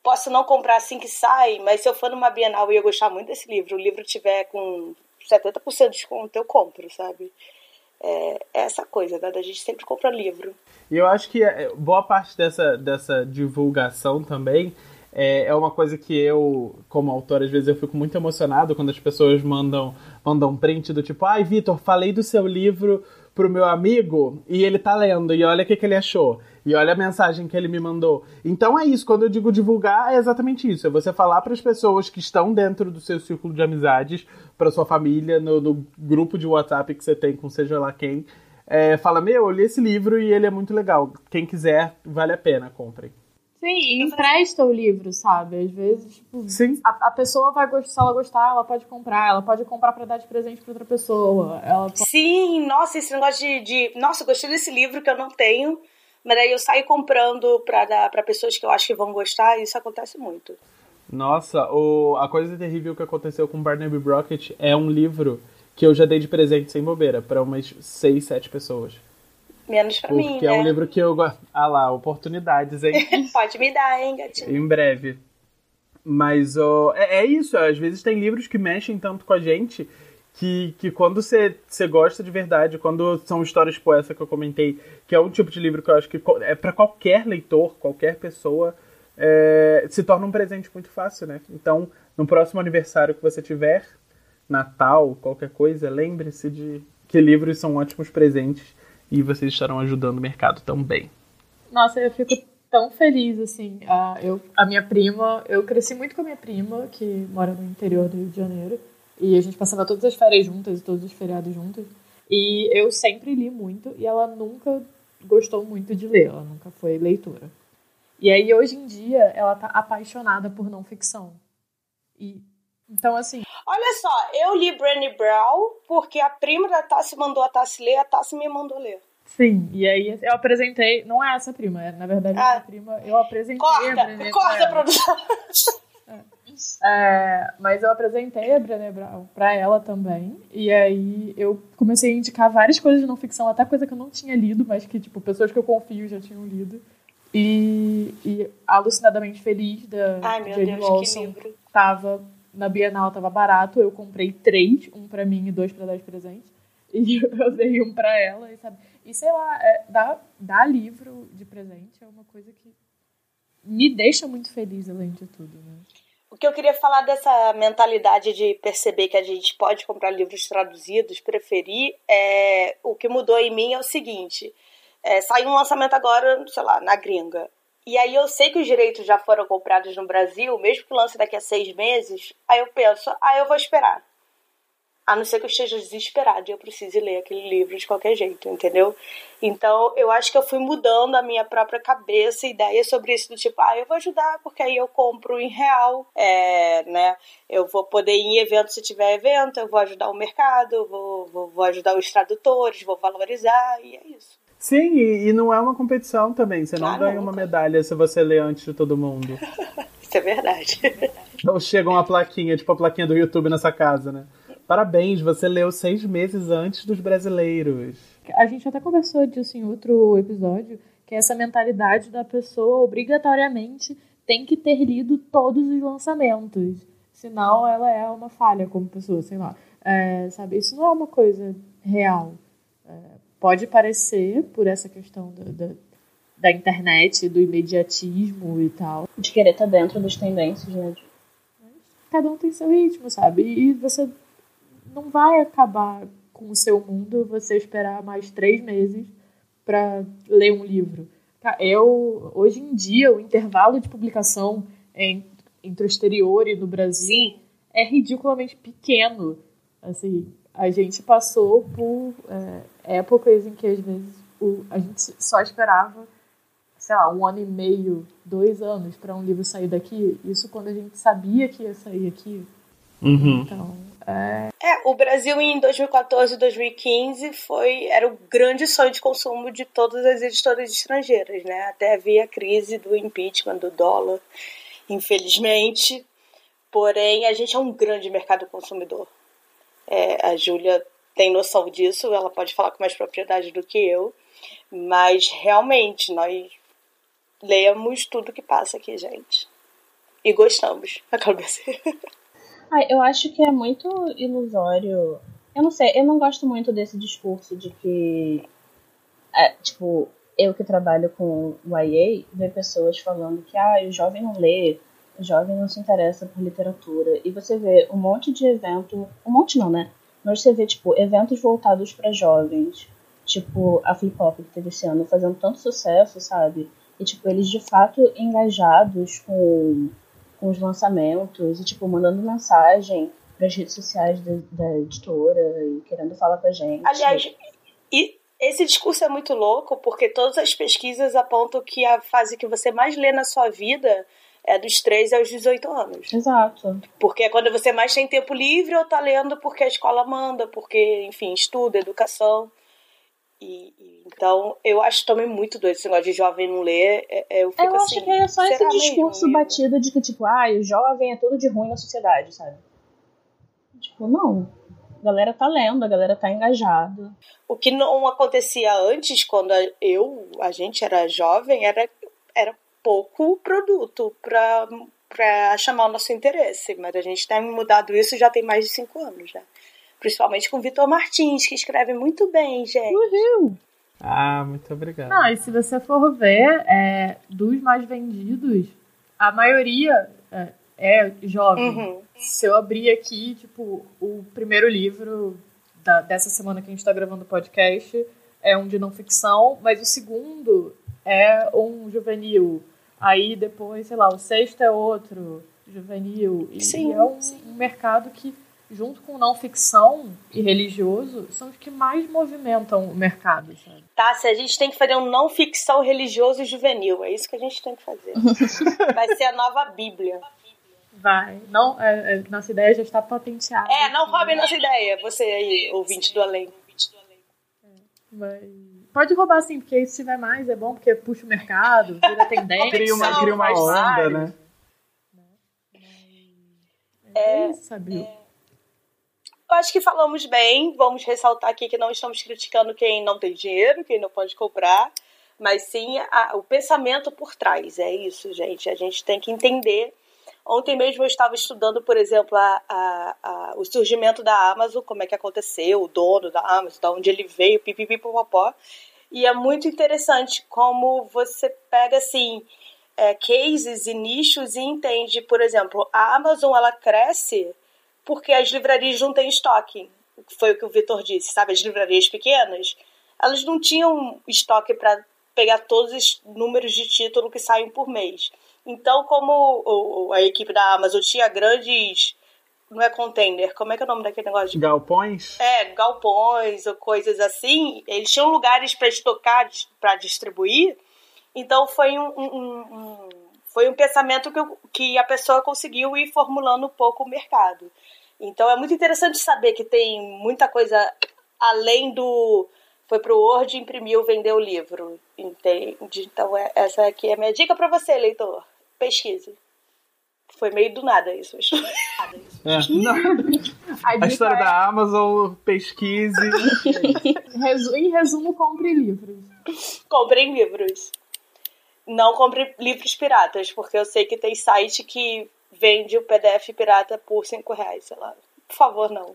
A: posso não comprar assim que sai, mas se eu for numa Bienal e eu gostar muito desse livro, o livro tiver com 70% de desconto, eu compro, sabe? É, é essa coisa, né? Da gente sempre compra livro.
D: E eu acho que é, boa parte dessa, dessa divulgação também é, é uma coisa que eu, como autor, às vezes eu fico muito emocionado quando as pessoas mandam, mandam print do tipo, ai, Vitor, falei do seu livro pro meu amigo e ele tá lendo, e olha o que, que ele achou. E olha a mensagem que ele me mandou. Então é isso, quando eu digo divulgar, é exatamente isso. É você falar para as pessoas que estão dentro do seu círculo de amizades, para sua família, no, no, grupo de WhatsApp que você tem com seja lá quem. É, fala, meu, eu li esse livro e ele é muito legal. Quem quiser, vale a pena, comprem.
B: Sim, e empresta o livro, sabe? Às vezes, tipo,
D: Sim.
B: a, a pessoa vai gostar, se ela gostar, ela pode comprar, ela pode comprar pra dar de presente pra outra pessoa. Ela pode...
A: Sim, nossa, esse negócio de, de. Nossa, gostei desse livro que eu não tenho. Mas aí eu saio comprando pra dar pra pessoas que eu acho que vão gostar, e isso acontece muito.
D: Nossa, o, a coisa terrível que aconteceu com Barnaby Brockett é um livro que eu já dei de presente sem bobeira pra umas seis, sete pessoas.
A: Menos pra mim,
D: Porque
A: né?
D: é um livro que eu gosto. Ah lá, oportunidades, hein?
A: Pode me dar, hein, gatinho?
D: em breve. Mas ó, é, é isso, às vezes tem livros que mexem tanto com a gente que, que quando você gosta de verdade, quando são histórias tipo essa que eu comentei, que é um tipo de livro que eu acho que é para qualquer leitor, qualquer pessoa, é, se torna um presente muito fácil, né? Então, no próximo aniversário que você tiver, Natal, qualquer coisa, lembre-se de que livros são ótimos presentes e vocês estarão ajudando o mercado também.
B: Nossa, eu fico tão feliz, assim. A, eu, a minha prima, eu cresci muito com a minha prima, que mora no interior do Rio de Janeiro. E a gente passava todas as férias juntas e todos os feriados juntas. E eu sempre li muito e ela nunca gostou muito de ler, ela nunca foi leitora. E aí, hoje em dia, ela tá apaixonada por não ficção. E, então, assim,
A: Olha só, eu li Brené Brown porque a prima da Tassi mandou a Tassi ler, a Tassi me mandou ler.
B: sim. E aí, eu apresentei, não é essa prima, é, na verdade,
A: Ah.
B: essa prima, eu apresentei a
A: Corta,
B: Brené pra
A: corta a
B: ela.
A: produção.
B: É, mas eu apresentei a Brené Brown pra ela também. E aí eu comecei a indicar várias coisas de não ficção, até coisa que eu não tinha lido, mas que, tipo, pessoas que eu confio já tinham lido. E, e alucinadamente feliz da
A: Ai, meu
B: Jane
A: Deus, que livro.
B: tava na Bienal, tava barato. Eu comprei três, um pra mim e dois pra dar de presente. E eu dei um pra ela, e sabe? E sei lá, é, dar, dar livro de presente é uma coisa que me deixa muito feliz, além de tudo, né?
A: O que eu queria falar dessa mentalidade de perceber que a gente pode comprar livros traduzidos, preferir, é, o que mudou em mim é o seguinte: é, saiu um lançamento agora, sei lá, na gringa. E aí eu sei que os direitos já foram comprados no Brasil, mesmo que lance daqui a seis meses, aí eu penso, ah, eu vou esperar. A não ser que eu esteja desesperado e eu precise ler aquele livro de qualquer jeito, entendeu? Então, eu acho que eu fui mudando a minha própria cabeça, ideia sobre isso, do tipo, ah, eu vou ajudar, porque aí eu compro em real, é, né? Eu vou poder ir em evento se tiver evento, eu vou ajudar o mercado, vou, vou, vou ajudar os tradutores, vou valorizar, e é isso.
D: Sim, e, e não é uma competição também. Você não
A: Ah,
D: ganha uma medalha se você lê antes de todo mundo.
A: Isso é verdade.
D: Ou chega uma plaquinha, tipo a plaquinha do YouTube nessa casa, né? Parabéns, você leu seis meses antes dos brasileiros.
B: A gente até conversou disso em outro episódio, que é essa mentalidade da pessoa obrigatoriamente tem que ter lido todos os lançamentos. Senão ela é uma falha como pessoa, sei lá. É, sabe, isso não é uma coisa real. É, pode parecer, por essa questão da, da, da internet, do imediatismo e tal.
C: De querer estar dentro das tendências, né?
B: Cada um tem seu ritmo, sabe? E você não vai acabar com o seu mundo você esperar mais três meses para ler um livro. Ca- Eu, hoje em dia, o intervalo de publicação em- entre o exterior e no Brasil é ridiculamente pequeno. Assim, a gente passou por é, épocas em que, às vezes, o, a gente só esperava, sei lá, um ano e meio, dois anos para um livro sair daqui. Isso quando a gente sabia que ia sair aqui.
D: Uhum.
B: Então, é,
A: É, o Brasil em 2014 e 2015 foi, era o grande sonho de consumo de todas as editoras estrangeiras, né? Até havia a crise do impeachment, do dólar, infelizmente. Porém, a gente é um grande mercado consumidor. É, a Júlia tem noção disso, ela pode falar com mais propriedade do que eu. Mas, realmente, nós lemos tudo que passa aqui, gente. E gostamos. Acaba assim.
C: Ah, eu acho que é muito ilusório. Eu não sei, eu não gosto muito desse discurso de que. é, tipo, eu que trabalho com o IA, ver pessoas falando que ah, o jovem não lê, o jovem não se interessa por literatura. E você vê um monte de evento. Um monte não, né? Mas você vê, tipo, eventos voltados para jovens. Tipo, a Flip Hop que teve esse ano, fazendo tanto sucesso, sabe? E, tipo, eles de fato engajados com com os lançamentos e, tipo, mandando mensagem pras redes sociais da, da editora e querendo falar com a gente.
A: Aliás, e Esse discurso é muito louco porque todas as pesquisas apontam que a fase que você mais lê na sua vida é dos 13 aos 18 anos.
C: Exato.
A: Porque é quando você mais tem tempo livre ou tá lendo porque a escola manda, porque, enfim, estuda, educação. E, e, então, eu acho também muito doido esse negócio de jovem não ler. É, é, eu fico
C: eu
A: assim,
C: acho que é só esse discurso
A: mesmo?
C: batido de que, tipo, ah, o jovem é tudo de ruim na sociedade, sabe? Tipo, não. A galera tá lendo, a galera tá engajada.
A: O que não acontecia antes, quando eu, a gente era jovem, era pouco produto pra, pra chamar o nosso interesse. Mas a gente tem mudado isso já tem mais de cinco anos, né? Principalmente com o Vitor Martins, que escreve muito bem, gente.
C: Uhul!
D: Ah, muito obrigado.
B: Não, e se você for ver, é, dos mais vendidos, a maioria é, é jovem.
A: Uhum.
B: Se eu abrir aqui, tipo, o primeiro livro da- dessa semana que a gente tá gravando o podcast é um de não ficção, mas o segundo é um juvenil. Aí depois, sei lá, o sexto é outro juvenil. E
A: Sim,
B: é um,
A: sim.
B: um mercado que, junto com não ficção e religioso, são os que mais movimentam o mercado, sabe?
A: Tá, se a gente tem que fazer um não ficção religioso e juvenil, é isso que a gente tem que fazer. Vai ser a nova Bíblia.
B: Vai. Não, é, é, nossa ideia já está patenteada.
A: É, não roubem nossa ideia, você aí, ouvinte do além.
B: Mas... Pode roubar sim, porque aí se tiver mais é bom, porque puxa o mercado, vira tendência.
D: Cria uma, cria uma onda, né?
B: É isso, sabe?
A: Eu acho que falamos bem. Vamos ressaltar aqui que não estamos criticando quem não tem dinheiro, quem não pode comprar, mas sim a- o pensamento por trás. É isso, gente. A gente tem que entender. Ontem mesmo eu estava estudando, por exemplo, a, a- a- o surgimento da Amazon, como é que aconteceu, o dono da Amazon, de onde ele veio, pipipipopopó. E é muito interessante como você pega assim é, cases e nichos e entende, por exemplo, a Amazon ela cresce porque as livrarias não têm estoque. Foi o que o Vitor disse, sabe? As livrarias pequenas, elas não tinham estoque para pegar todos os números de título que saem por mês. Então, como o- o- a equipe da Amazon tinha grandes. Não é container, como é que é o nome daquele negócio de
D: Galpões?
A: é, galpões ou coisas assim, eles tinham lugares para estocar, para distribuir. Então foi um, um- um- um- foi um pensamento que, eu- que a pessoa conseguiu ir formulando um pouco o mercado. Então é muito interessante saber que tem muita coisa além do foi pro Word, imprimiu, vendeu o livro. Entende? Então é, essa aqui é a minha dica para você, leitor. Pesquise. Foi meio do nada isso.
D: É.
B: A,
D: a história
B: é,
D: da Amazon, pesquise.
B: resu- em resumo, compre livros.
A: comprem livros. Não compre livros piratas, porque eu sei que tem site que vende o PDF pirata por 5 reais, sei lá. Por favor, não.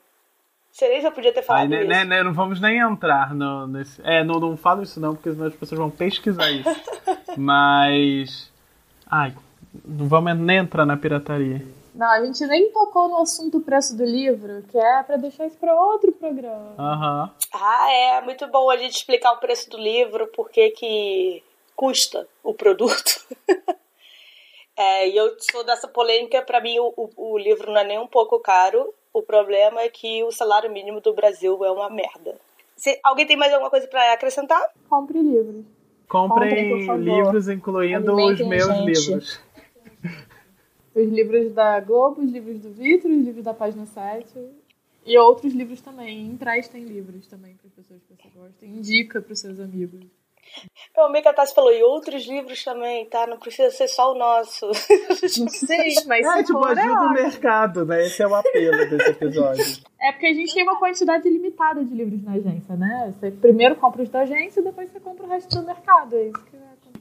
A: Cereza podia ter falado
D: Aí, né,
A: isso.
D: né, né, não vamos nem entrar no, nesse. É, não, não falo isso não, porque senão as pessoas vão pesquisar isso. Mas. Ai, não vamos nem entrar na pirataria.
B: Não, a gente nem tocou no assunto preço do livro, que é pra deixar isso pra outro programa.
D: Aham.
A: Ah, é muito bom a gente explicar o preço do livro, por que custa o produto. É, e eu sou dessa polêmica, para mim o, o, o livro não é nem um pouco caro. O problema é que o salário mínimo do Brasil é uma merda. Se, alguém tem mais alguma coisa para acrescentar?
B: Compre livros.
D: Comprem
C: Comprem,
D: livros, incluindo os
C: Alimentem a
D: meus
C: gente.
D: livros.
B: Os livros da Globo, os livros do Vitor, os livros da página 7. E outros livros também. Emprestem livros também para as pessoas que você gosta. Indica para os seus amigos.
A: O Mika Tassi falou, e outros livros também, tá? Não precisa ser só o nosso.
B: Sim, mas
D: É, tipo,
B: for, é
D: ajuda o
B: ótimo.
D: mercado, né? Esse é o apelo desse episódio.
B: É porque a gente tem uma quantidade limitada de livros na agência, né? Você primeiro compra os da agência e depois você compra o resto do mercado. É isso.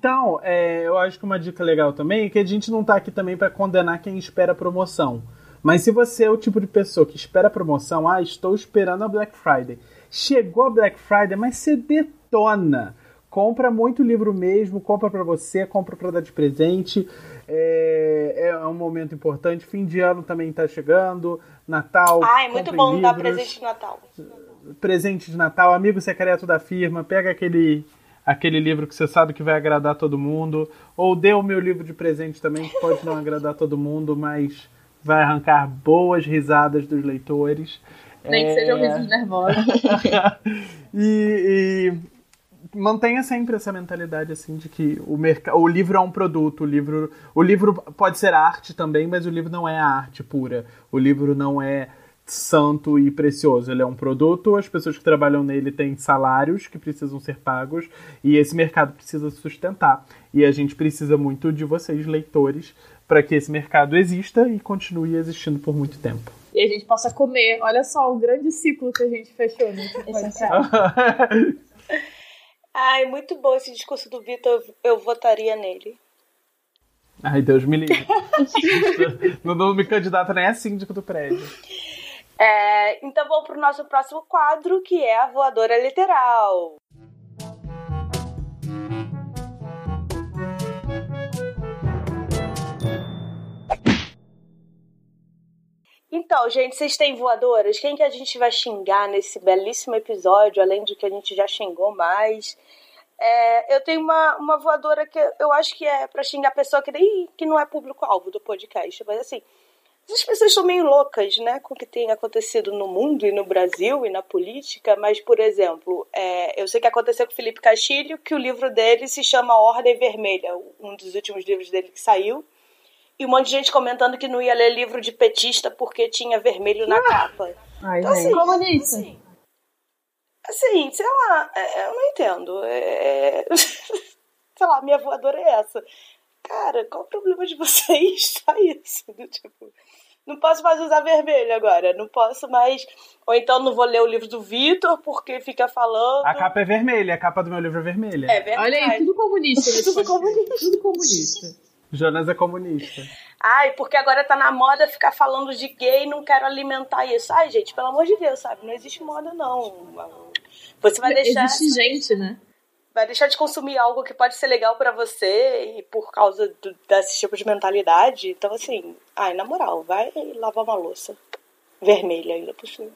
D: Então, é, eu acho que uma dica legal também é que a gente não tá aqui também para condenar quem espera promoção. Mas se você é o tipo de pessoa que espera promoção, ah, estou esperando a Black Friday. Chegou a Black Friday, mas você detona. Compra muito livro mesmo, compra para você, compra para dar de presente. É, é um momento importante. Fim de ano também tá chegando. Natal.
A: Ah, é muito bom dar
D: livros
A: presente de Natal.
D: presente de Natal, amigo secreto da firma, pega aquele aquele livro que você sabe que vai agradar todo mundo, ou dê o meu livro de presente também, que pode não agradar todo mundo, mas vai arrancar boas risadas dos leitores.
B: Nem que
D: É,
B: sejam risos nervosos.
D: E, e mantenha sempre essa mentalidade assim de que o, merc... o livro é um produto, o livro, o livro pode ser arte também, mas o livro não é a arte pura. O livro não é santo e precioso. Ele é um produto, as pessoas que trabalham nele têm salários que precisam ser pagos e esse mercado precisa sustentar. E a gente precisa muito de vocês, leitores, para que esse mercado exista e continue existindo por muito tempo.
B: E a gente possa comer. Olha só o grande ciclo que a gente fechou nesse
A: Ai, muito bom esse discurso do Vitor. Eu votaria nele.
D: Ai, Deus me livre. não, não me candidata nem a síndico do prédio.
A: É, então vamos para o nosso próximo quadro, que é a voadora literal. Então, gente, vocês têm voadoras? Quem que a gente vai xingar nesse belíssimo episódio, além do que a gente já xingou mais? É, eu tenho uma, uma voadora que eu acho que é para xingar a pessoa que, nem, que não é público-alvo do podcast, mas assim, as pessoas são meio loucas, né, com o que tem acontecido no mundo e no Brasil e na política, mas, por exemplo, é, eu sei que aconteceu com o Felipe Castilho, que o livro dele se chama Ordem Vermelha, um dos últimos livros dele que saiu, e um monte de gente comentando que não ia ler livro de petista porque tinha vermelho na ah! capa.
C: Ai, então, assim,
B: comunista.
A: Assim, assim, sei lá, é, eu não entendo. É, sei lá, minha voadora é essa. Cara, qual o problema de vocês? Só isso. Tipo, não posso mais usar vermelho agora, não posso mais. Ou então não vou ler o livro do Vitor porque fica falando.
D: A capa é vermelha, a capa do meu livro é vermelha.
A: É verdade.
B: Olha aí, tudo comunista.
A: tudo comunista.
B: Tudo comunista.
D: Jonas é comunista.
A: Ai, porque agora tá na moda ficar falando de gay, não quero alimentar isso. Ai, gente, pelo amor de Deus, sabe? Não existe moda, não. Você vai deixar.
B: Existe gente, né?
A: Vai deixar de consumir algo que pode ser legal para você e por causa do, desse tipo de mentalidade. Então, assim, ai, na moral, vai lavar uma louça vermelha ainda por cima.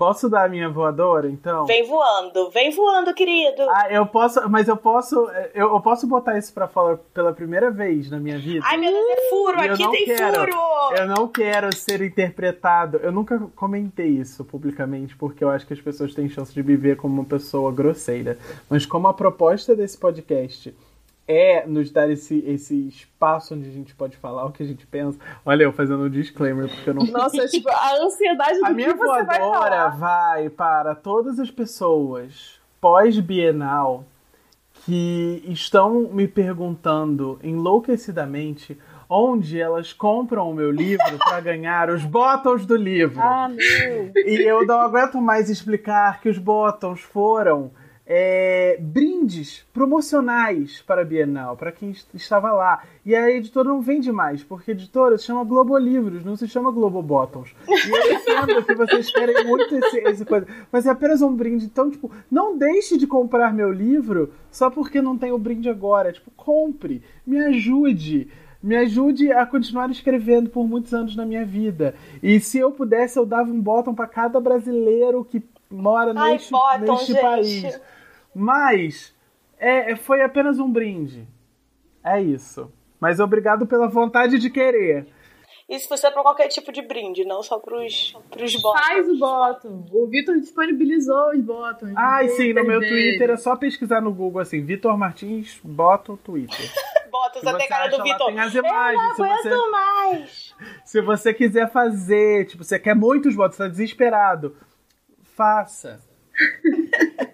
D: Posso dar a minha voadora, então?
A: Vem voando, vem voando, querido.
D: Ah, eu posso, mas eu posso, eu, eu posso botar isso pra fora pela primeira vez na minha vida.
A: Ai, meu Deus, é furo, aqui tem
D: quero,
A: furo.
D: Eu não quero ser interpretado. Eu nunca comentei isso publicamente, porque eu acho que as pessoas têm chance de me ver como uma pessoa grosseira. Mas como a proposta desse podcast é nos dar esse, esse espaço onde a gente pode falar o que a gente pensa. Olha, eu fazendo um disclaimer, porque eu não.
B: Nossa, tipo, a ansiedade do
D: a minha
B: que você vai falar.
D: vai para todas as pessoas pós-bienal que estão me perguntando enlouquecidamente onde elas compram o meu livro para ganhar os botões do livro.
B: Ah, meu.
D: E eu não aguento mais explicar que os botões foram é, brindes promocionais para a Bienal, para quem estava lá. E a editora não vende mais, porque a editora se chama Globo Livros, não se chama Globo Bottoms. E eu entendo que vocês querem muito esse, esse coisa, mas é apenas um brinde. Então, tipo, não deixe de comprar meu livro só porque não tem o brinde agora. Tipo, compre, me ajude me ajude a continuar escrevendo por muitos anos na minha vida. E se eu pudesse, eu dava um botão para cada brasileiro que mora
A: Ai,
D: neste,
A: bottom,
D: neste país. Mas é, é, foi apenas um brinde. É isso. Mas obrigado pela vontade de querer.
A: Isso funciona para qualquer tipo de brinde, não só pros, pros botões.
B: Faz o botão. O Vitor disponibilizou os botões.
D: Ah, sim, no meu Twitter é só pesquisar no Google assim, Vitor Martins, bota o Twitter.
A: bota, só tem cara do Vitor.
D: Tem as imagens.
A: Eu não aguento você, mais.
D: Se você quiser fazer, tipo, você quer muitos votos, você tá desesperado, faça.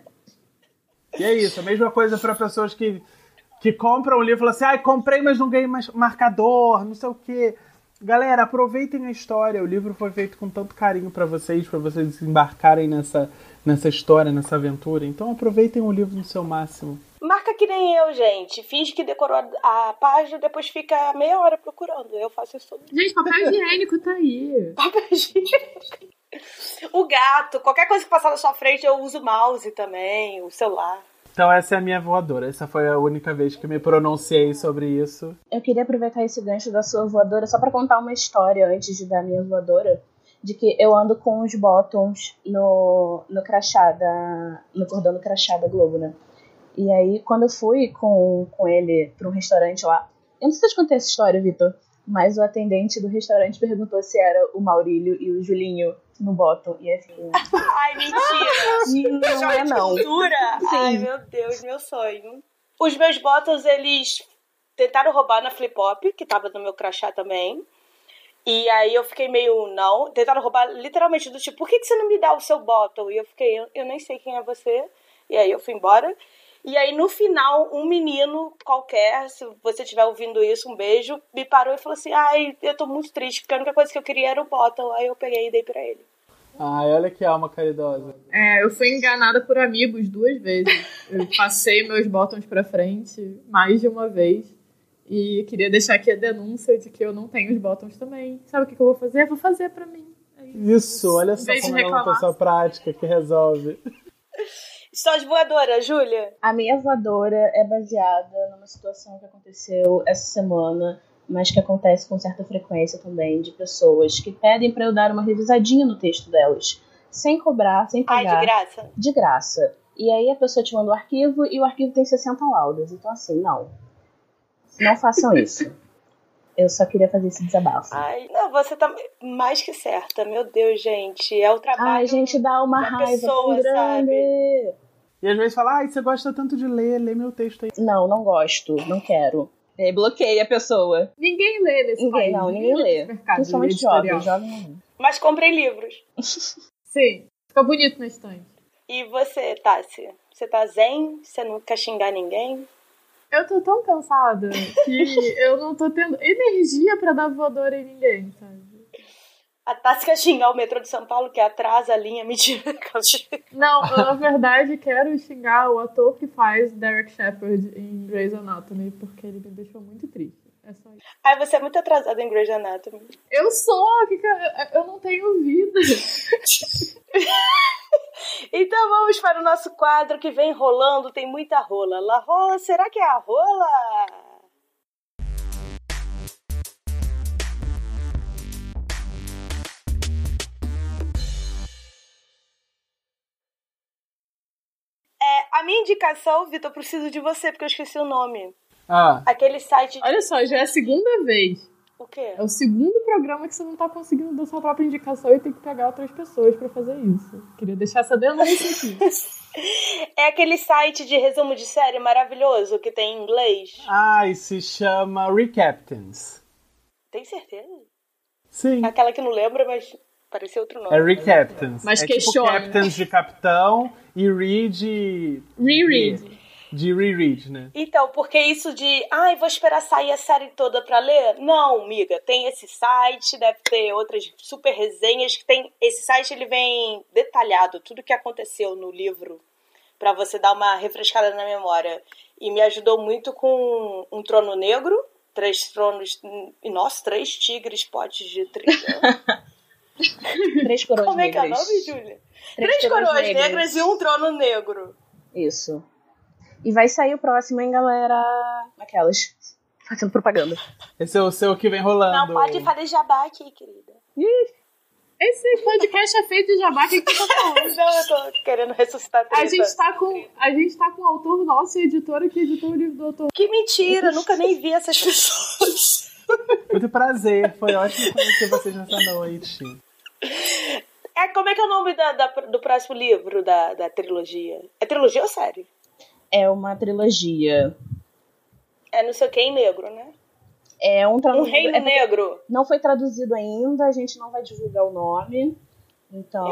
D: E é isso, a mesma coisa para pessoas que, que compram o livro e falam assim: ai, ah, comprei, mas não ganhei mais marcador, não sei o quê. Galera, aproveitem a história. O livro foi feito com tanto carinho para vocês, para vocês embarcarem nessa, nessa história, nessa aventura. Então aproveitem o livro no seu máximo.
A: Marca que nem eu, gente. Finge que decorou a página, depois fica meia hora procurando. Eu faço isso todo
B: Gente, papel higiênico tá aí.
A: Papel higiênico. O gato, qualquer coisa que passar na sua frente, eu uso o mouse também, o celular.
D: Então essa é a minha voadora. Essa foi a única vez que me pronunciei sobre isso.
C: Eu queria aproveitar esse gancho da sua voadora só para contar uma história antes de dar a minha voadora. De que eu ando com os bottoms no, no crachá da. no cordão do crachá da Globo, né? E aí, quando eu fui com, com ele pra um restaurante lá. Eu não sei se eu te contei essa história, Vitor. Mas o atendente do restaurante perguntou se era o Maurílio e o Julinho no bottom. E assim.
A: Ai, mentira!
C: não é não.
A: Cultura? Ai, meu Deus, meu sonho. Os meus bottoms, eles tentaram roubar na Flip Hop, que tava no meu crachá também. E aí eu fiquei meio, não. Tentaram roubar literalmente do tipo, por que, que você não me dá o seu bottom? E eu fiquei, eu, eu nem sei quem é você. E aí eu fui embora. E aí, no final, um menino qualquer, se você estiver ouvindo isso, um beijo, me parou e falou assim: Ai, eu tô muito triste, porque a única coisa que eu queria era o bottom. Aí eu peguei e dei pra ele.
D: Ai, olha que alma caridosa.
B: É, eu fui enganada por amigos duas vezes. Eu passei meus botões pra frente mais de uma vez. E queria deixar aqui a denúncia de que eu não tenho os botões também. Sabe o que, que eu vou fazer? Eu vou fazer pra mim. É
D: isso. olha só como é uma pessoa prática que resolve.
A: Suas voadoras, Júlia?
C: A minha voadora é baseada numa situação que aconteceu essa semana, mas que acontece com certa frequência também, de pessoas que pedem para eu dar uma revisadinha no texto delas, sem cobrar, sem pagar.
A: Ai, de graça?
C: De graça. E aí a pessoa te manda o arquivo e o arquivo tem 60 laudas. Então, assim, não. Não façam isso. Eu só queria fazer esse desabafo.
A: Ai, não, você tá mais que certa. Meu Deus, gente. É o trabalho.
C: Ai, gente, dá uma raiva pessoa, grande. Sabe?
D: E às vezes fala, ai, você gosta tanto de ler, lê meu texto aí.
C: Não, não gosto, não quero. E aí bloqueia a pessoa.
B: Ninguém lê nesse
C: ninguém,
B: país.
C: Não, ninguém, ninguém lê. Principalmente jovem, jovem não.
A: Mas comprei livros.
B: Sim, fica bonito na estante.
A: E você, Tassi? Você tá zen? Você não quer xingar ninguém?
B: Eu tô tão cansada que eu não tô tendo energia para dar voadora em ninguém, sabe?
A: A Tassi quer xingar o metrô de São Paulo que atrasa a linha, mentira.
B: Não, eu, na verdade quero xingar o ator que faz Derek Shepard em Grey's Anatomy, porque ele me deixou muito triste. É só isso.
A: Ai, você é muito atrasada em Grey's Anatomy.
B: Eu sou, que eu não tenho vida.
A: então vamos para o nosso quadro que vem rolando, tem muita rola. La rola, será que é a rola? A minha indicação, Vitor, eu preciso de você, porque eu esqueci o nome.
D: Ah.
A: Aquele site.
B: Olha só, já é a segunda vez.
A: O quê?
B: É o segundo programa que você não tá conseguindo dar sua própria indicação e tem que pegar outras pessoas para fazer isso. Queria deixar essa denúncia aqui.
A: é aquele site de resumo de série maravilhoso que tem em inglês.
D: Ah, e se chama Recaptains.
A: Tem certeza?
D: Sim.
A: Aquela que não lembra, mas parecia outro nome.
D: É Recaptains.
B: Mas
D: é
B: questiona.
D: Tipo Captains de capitão e Read...
B: Reread.
D: De reread, né?
A: Então, porque isso de, ai, vou esperar sair a série toda pra ler? Não, amiga, tem esse site, deve ter outras super resenhas que tem. Esse site ele vem detalhado, tudo que aconteceu no livro, para você dar uma refrescada na memória. E me ajudou muito com um trono negro, três tronos, e nós, três tigres potes de trilha.
C: três coroas
A: Como é que é o
C: negras.
A: nome, Júlia?
C: Três,
A: Três
C: coroas
A: coroas
C: negras.
A: negras e um trono negro.
C: Isso. E vai sair o próximo, hein, galera? Aquelas. Fazendo propaganda.
D: Esse é o seu que vem rolando.
A: Não pode fazer jabá aqui, querida.
B: Esse podcast é feito de jabá, o que, tá falando?
A: Não, eu tô querendo ressuscitar a
B: A gente, tá com, a gente tá com o autor nosso e a editora que editou o livro do autor.
A: Que mentira, nunca nem vi essas pessoas.
D: Muito prazer, foi ótimo conhecer vocês nessa noite.
A: É, como é que é o nome da, da- do próximo livro da, da trilogia? É trilogia ou série?
C: É uma trilogia.
A: É não sei o que em negro, né?
C: É um
A: Um reino
C: é
A: negro.
C: Não foi traduzido ainda, a gente não vai divulgar o nome. Então,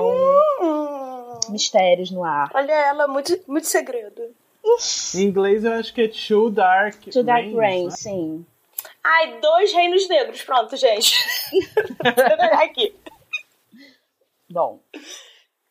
A: Hum,
C: mistérios no ar.
A: olha ela, muito, muito segredo.
D: Em inglês eu acho que é Too Dark
C: To Dark Rain,
D: né?
C: sim.
A: Ai, dois reinos negros. Pronto, gente. Aqui.
C: Bom,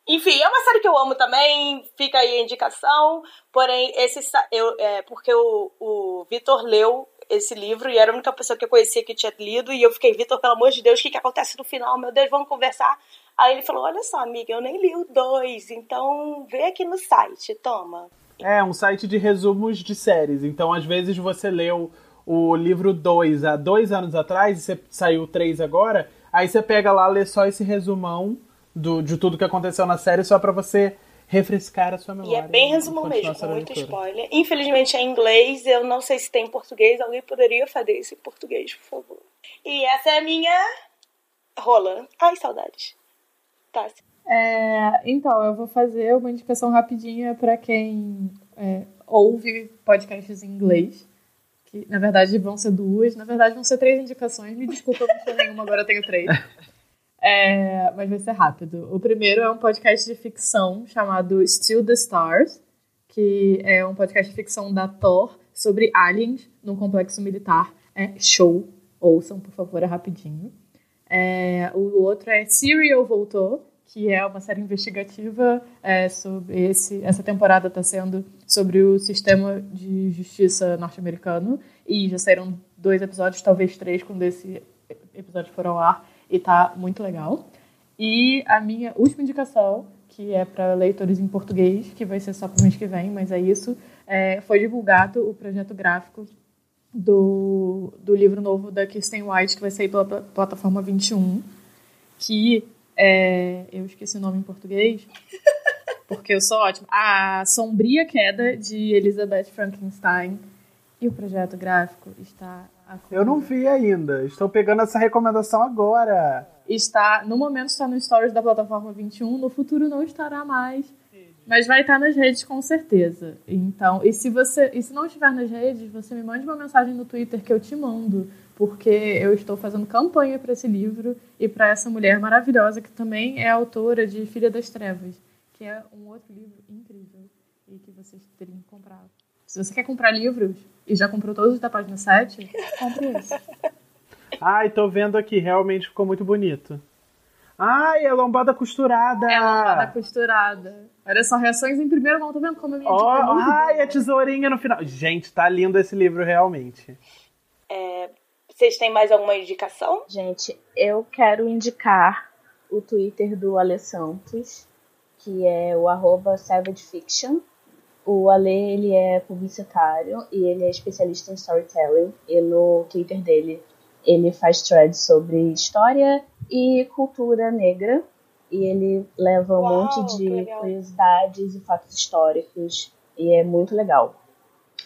A: Enfim, é uma série que eu amo também, fica aí a indicação. Porém, esse eu, é, porque o, o Vitor leu esse livro e era a única pessoa que eu conhecia que tinha lido. E eu fiquei, Vitor, pelo amor de Deus, o que, que acontece no final? Meu Deus, vamos conversar. Aí ele falou: Olha só, amiga, eu nem li o dois, então vê aqui no site, toma.
D: É, um site de resumos de séries. Então, às vezes, você leu o livro 2 há dois anos atrás e você saiu 3 agora. Aí você pega lá, lê só esse resumão do, de tudo que aconteceu na série, só pra você refrescar a sua
A: E
D: memória.
A: é bem
D: e
A: resumão mesmo, com muito
D: leitura.
A: spoiler. Infelizmente é em inglês, eu não sei se tem em português. Alguém poderia fazer isso em português, por favor. E essa é a minha rola. Ai, saudades. Tá.
B: É, então, eu vou fazer uma indicação rapidinha para quem é, ouve podcasts em inglês. Que na verdade vão ser duas, na verdade vão ser três indicações. Me desculpa, não foi nenhuma, agora eu tenho três. É, mas vai ser rápido. O primeiro é um podcast de ficção chamado Still the Stars, que é um podcast de ficção da Thor sobre aliens num complexo militar. É show. Ouçam, por favor, é rapidinho. É, o outro é Serial Voltou, que é uma série investigativa é, sobre esse. Essa temporada está sendo sobre o sistema de justiça norte-americano e já saíram dois episódios, talvez três, quando esse episódio for ao ar e tá muito legal. E a minha última indicação, que é para leitores em português, que vai ser só para o mês que vem, mas é isso, é, foi divulgado o projeto gráfico do, do livro novo da Kirsten White, que vai sair pela plataforma 21, que é, eu esqueci o nome em português, porque eu sou ótima. A Sombria Queda, de Elizabeth Frankenstein. E o projeto gráfico está
D: eu não vi ainda. Estou pegando essa recomendação agora.
B: Está, no momento está no stories da plataforma 21, no futuro não estará mais. Mas vai estar nas redes com certeza. Então, e se você, e se não estiver nas redes, você me mande uma mensagem no Twitter que eu te mando, porque eu estou fazendo campanha para esse livro e para essa mulher maravilhosa que também é autora de Filha das Trevas, que é um outro livro incrível e que vocês teriam que comprar. Se você quer comprar livros, e já comprou todos da página 7, compre esse.
D: Ai, tô vendo aqui, realmente ficou muito bonito. Ai, é lombada costurada.
B: É lombada costurada. Olha só, reações em primeira mão, tá vendo como eu me oh,
D: Ai, a tesourinha no final. Gente, tá lindo esse livro, realmente.
A: É, vocês têm mais alguma indicação?
C: Gente, eu quero indicar o Twitter do Ale Santos, que é o arroba Savage Fiction. O Ale, ele é publicitário e ele é especialista em storytelling. E no Twitter dele, ele faz threads sobre história e cultura negra. E ele leva um Uau, monte de curiosidades e fatos históricos. E é muito legal.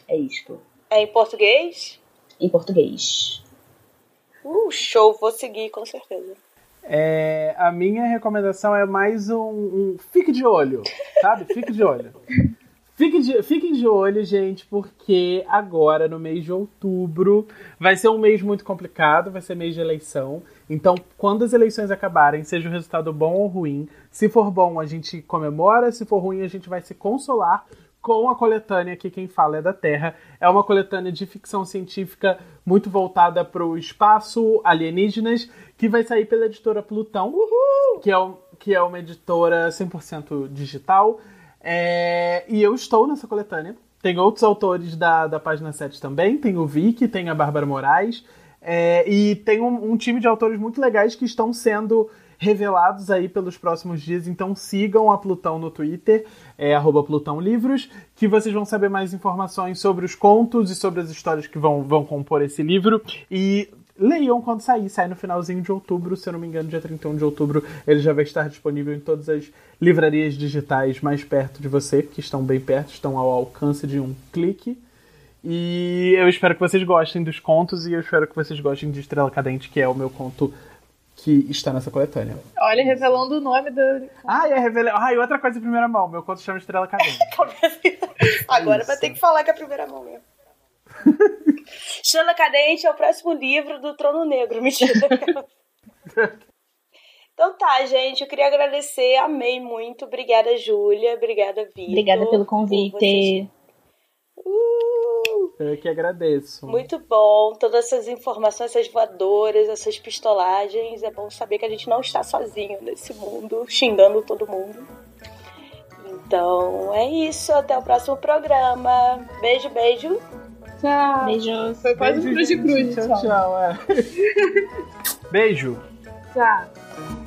C: É isto.
A: É em português?
C: Em português.
A: Uh, show, vou seguir com certeza.
D: É, a minha recomendação é mais um, um fique de olho, sabe? Fique de olho. Fiquem de, fiquem de olho, gente, porque agora, no mês de outubro, vai ser um mês muito complicado, vai ser mês de eleição. Então, quando as eleições acabarem, seja o resultado bom ou ruim, se for bom, a gente comemora, se for ruim, a gente vai se consolar com a coletânea que quem fala é da Terra. É uma coletânea de ficção científica muito voltada para o espaço, alienígenas, que vai sair pela editora Plutão, que é, que é uma editora 100% digital. É, e eu estou nessa coletânea. Tem outros autores da, da página 7 também. Tem o Vic, tem a Bárbara Moraes. É, e tem um, um, time de autores muito legais que estão sendo revelados aí pelos próximos dias. Então sigam a Plutão no Twitter, é arroba Plutão Livros, que vocês vão saber mais informações sobre os contos e sobre as histórias que vão, vão compor esse livro. E leiam quando sair. Sai no finalzinho de outubro, se eu não me engano, dia 31 de outubro. Ele já vai estar disponível em todas as livrarias digitais mais perto de você, que estão bem perto, estão ao alcance de um clique. E eu espero que vocês gostem dos contos e eu espero que vocês gostem de Estrela Cadente, que é o meu conto que está nessa coletânea.
B: Olha, revelando o nome do.
D: Ah, é revelando. Ah, e outra coisa em primeira mão, meu conto chama Estrela Cadente.
A: Agora vai ter que falar que é a primeira mão mesmo. Estrela Cadente é o próximo livro do Trono Negro, mentira. então tá, gente, eu queria agradecer, amei muito. Obrigada, Júlia. Obrigada, Vitor.
C: Obrigada pelo convite.
D: Uh! Eu que agradeço.
A: Muito bom. Todas essas informações, essas voadoras, essas pistolagens. É bom saber que a gente não está sozinho nesse mundo, xingando todo mundo. Então é isso. Até o próximo programa. Beijo, beijo.
B: Tchau.
C: Beijos.
B: Foi quase um cruz de cruz.
D: Tchau, tchau. É. Beijo.
B: Tchau.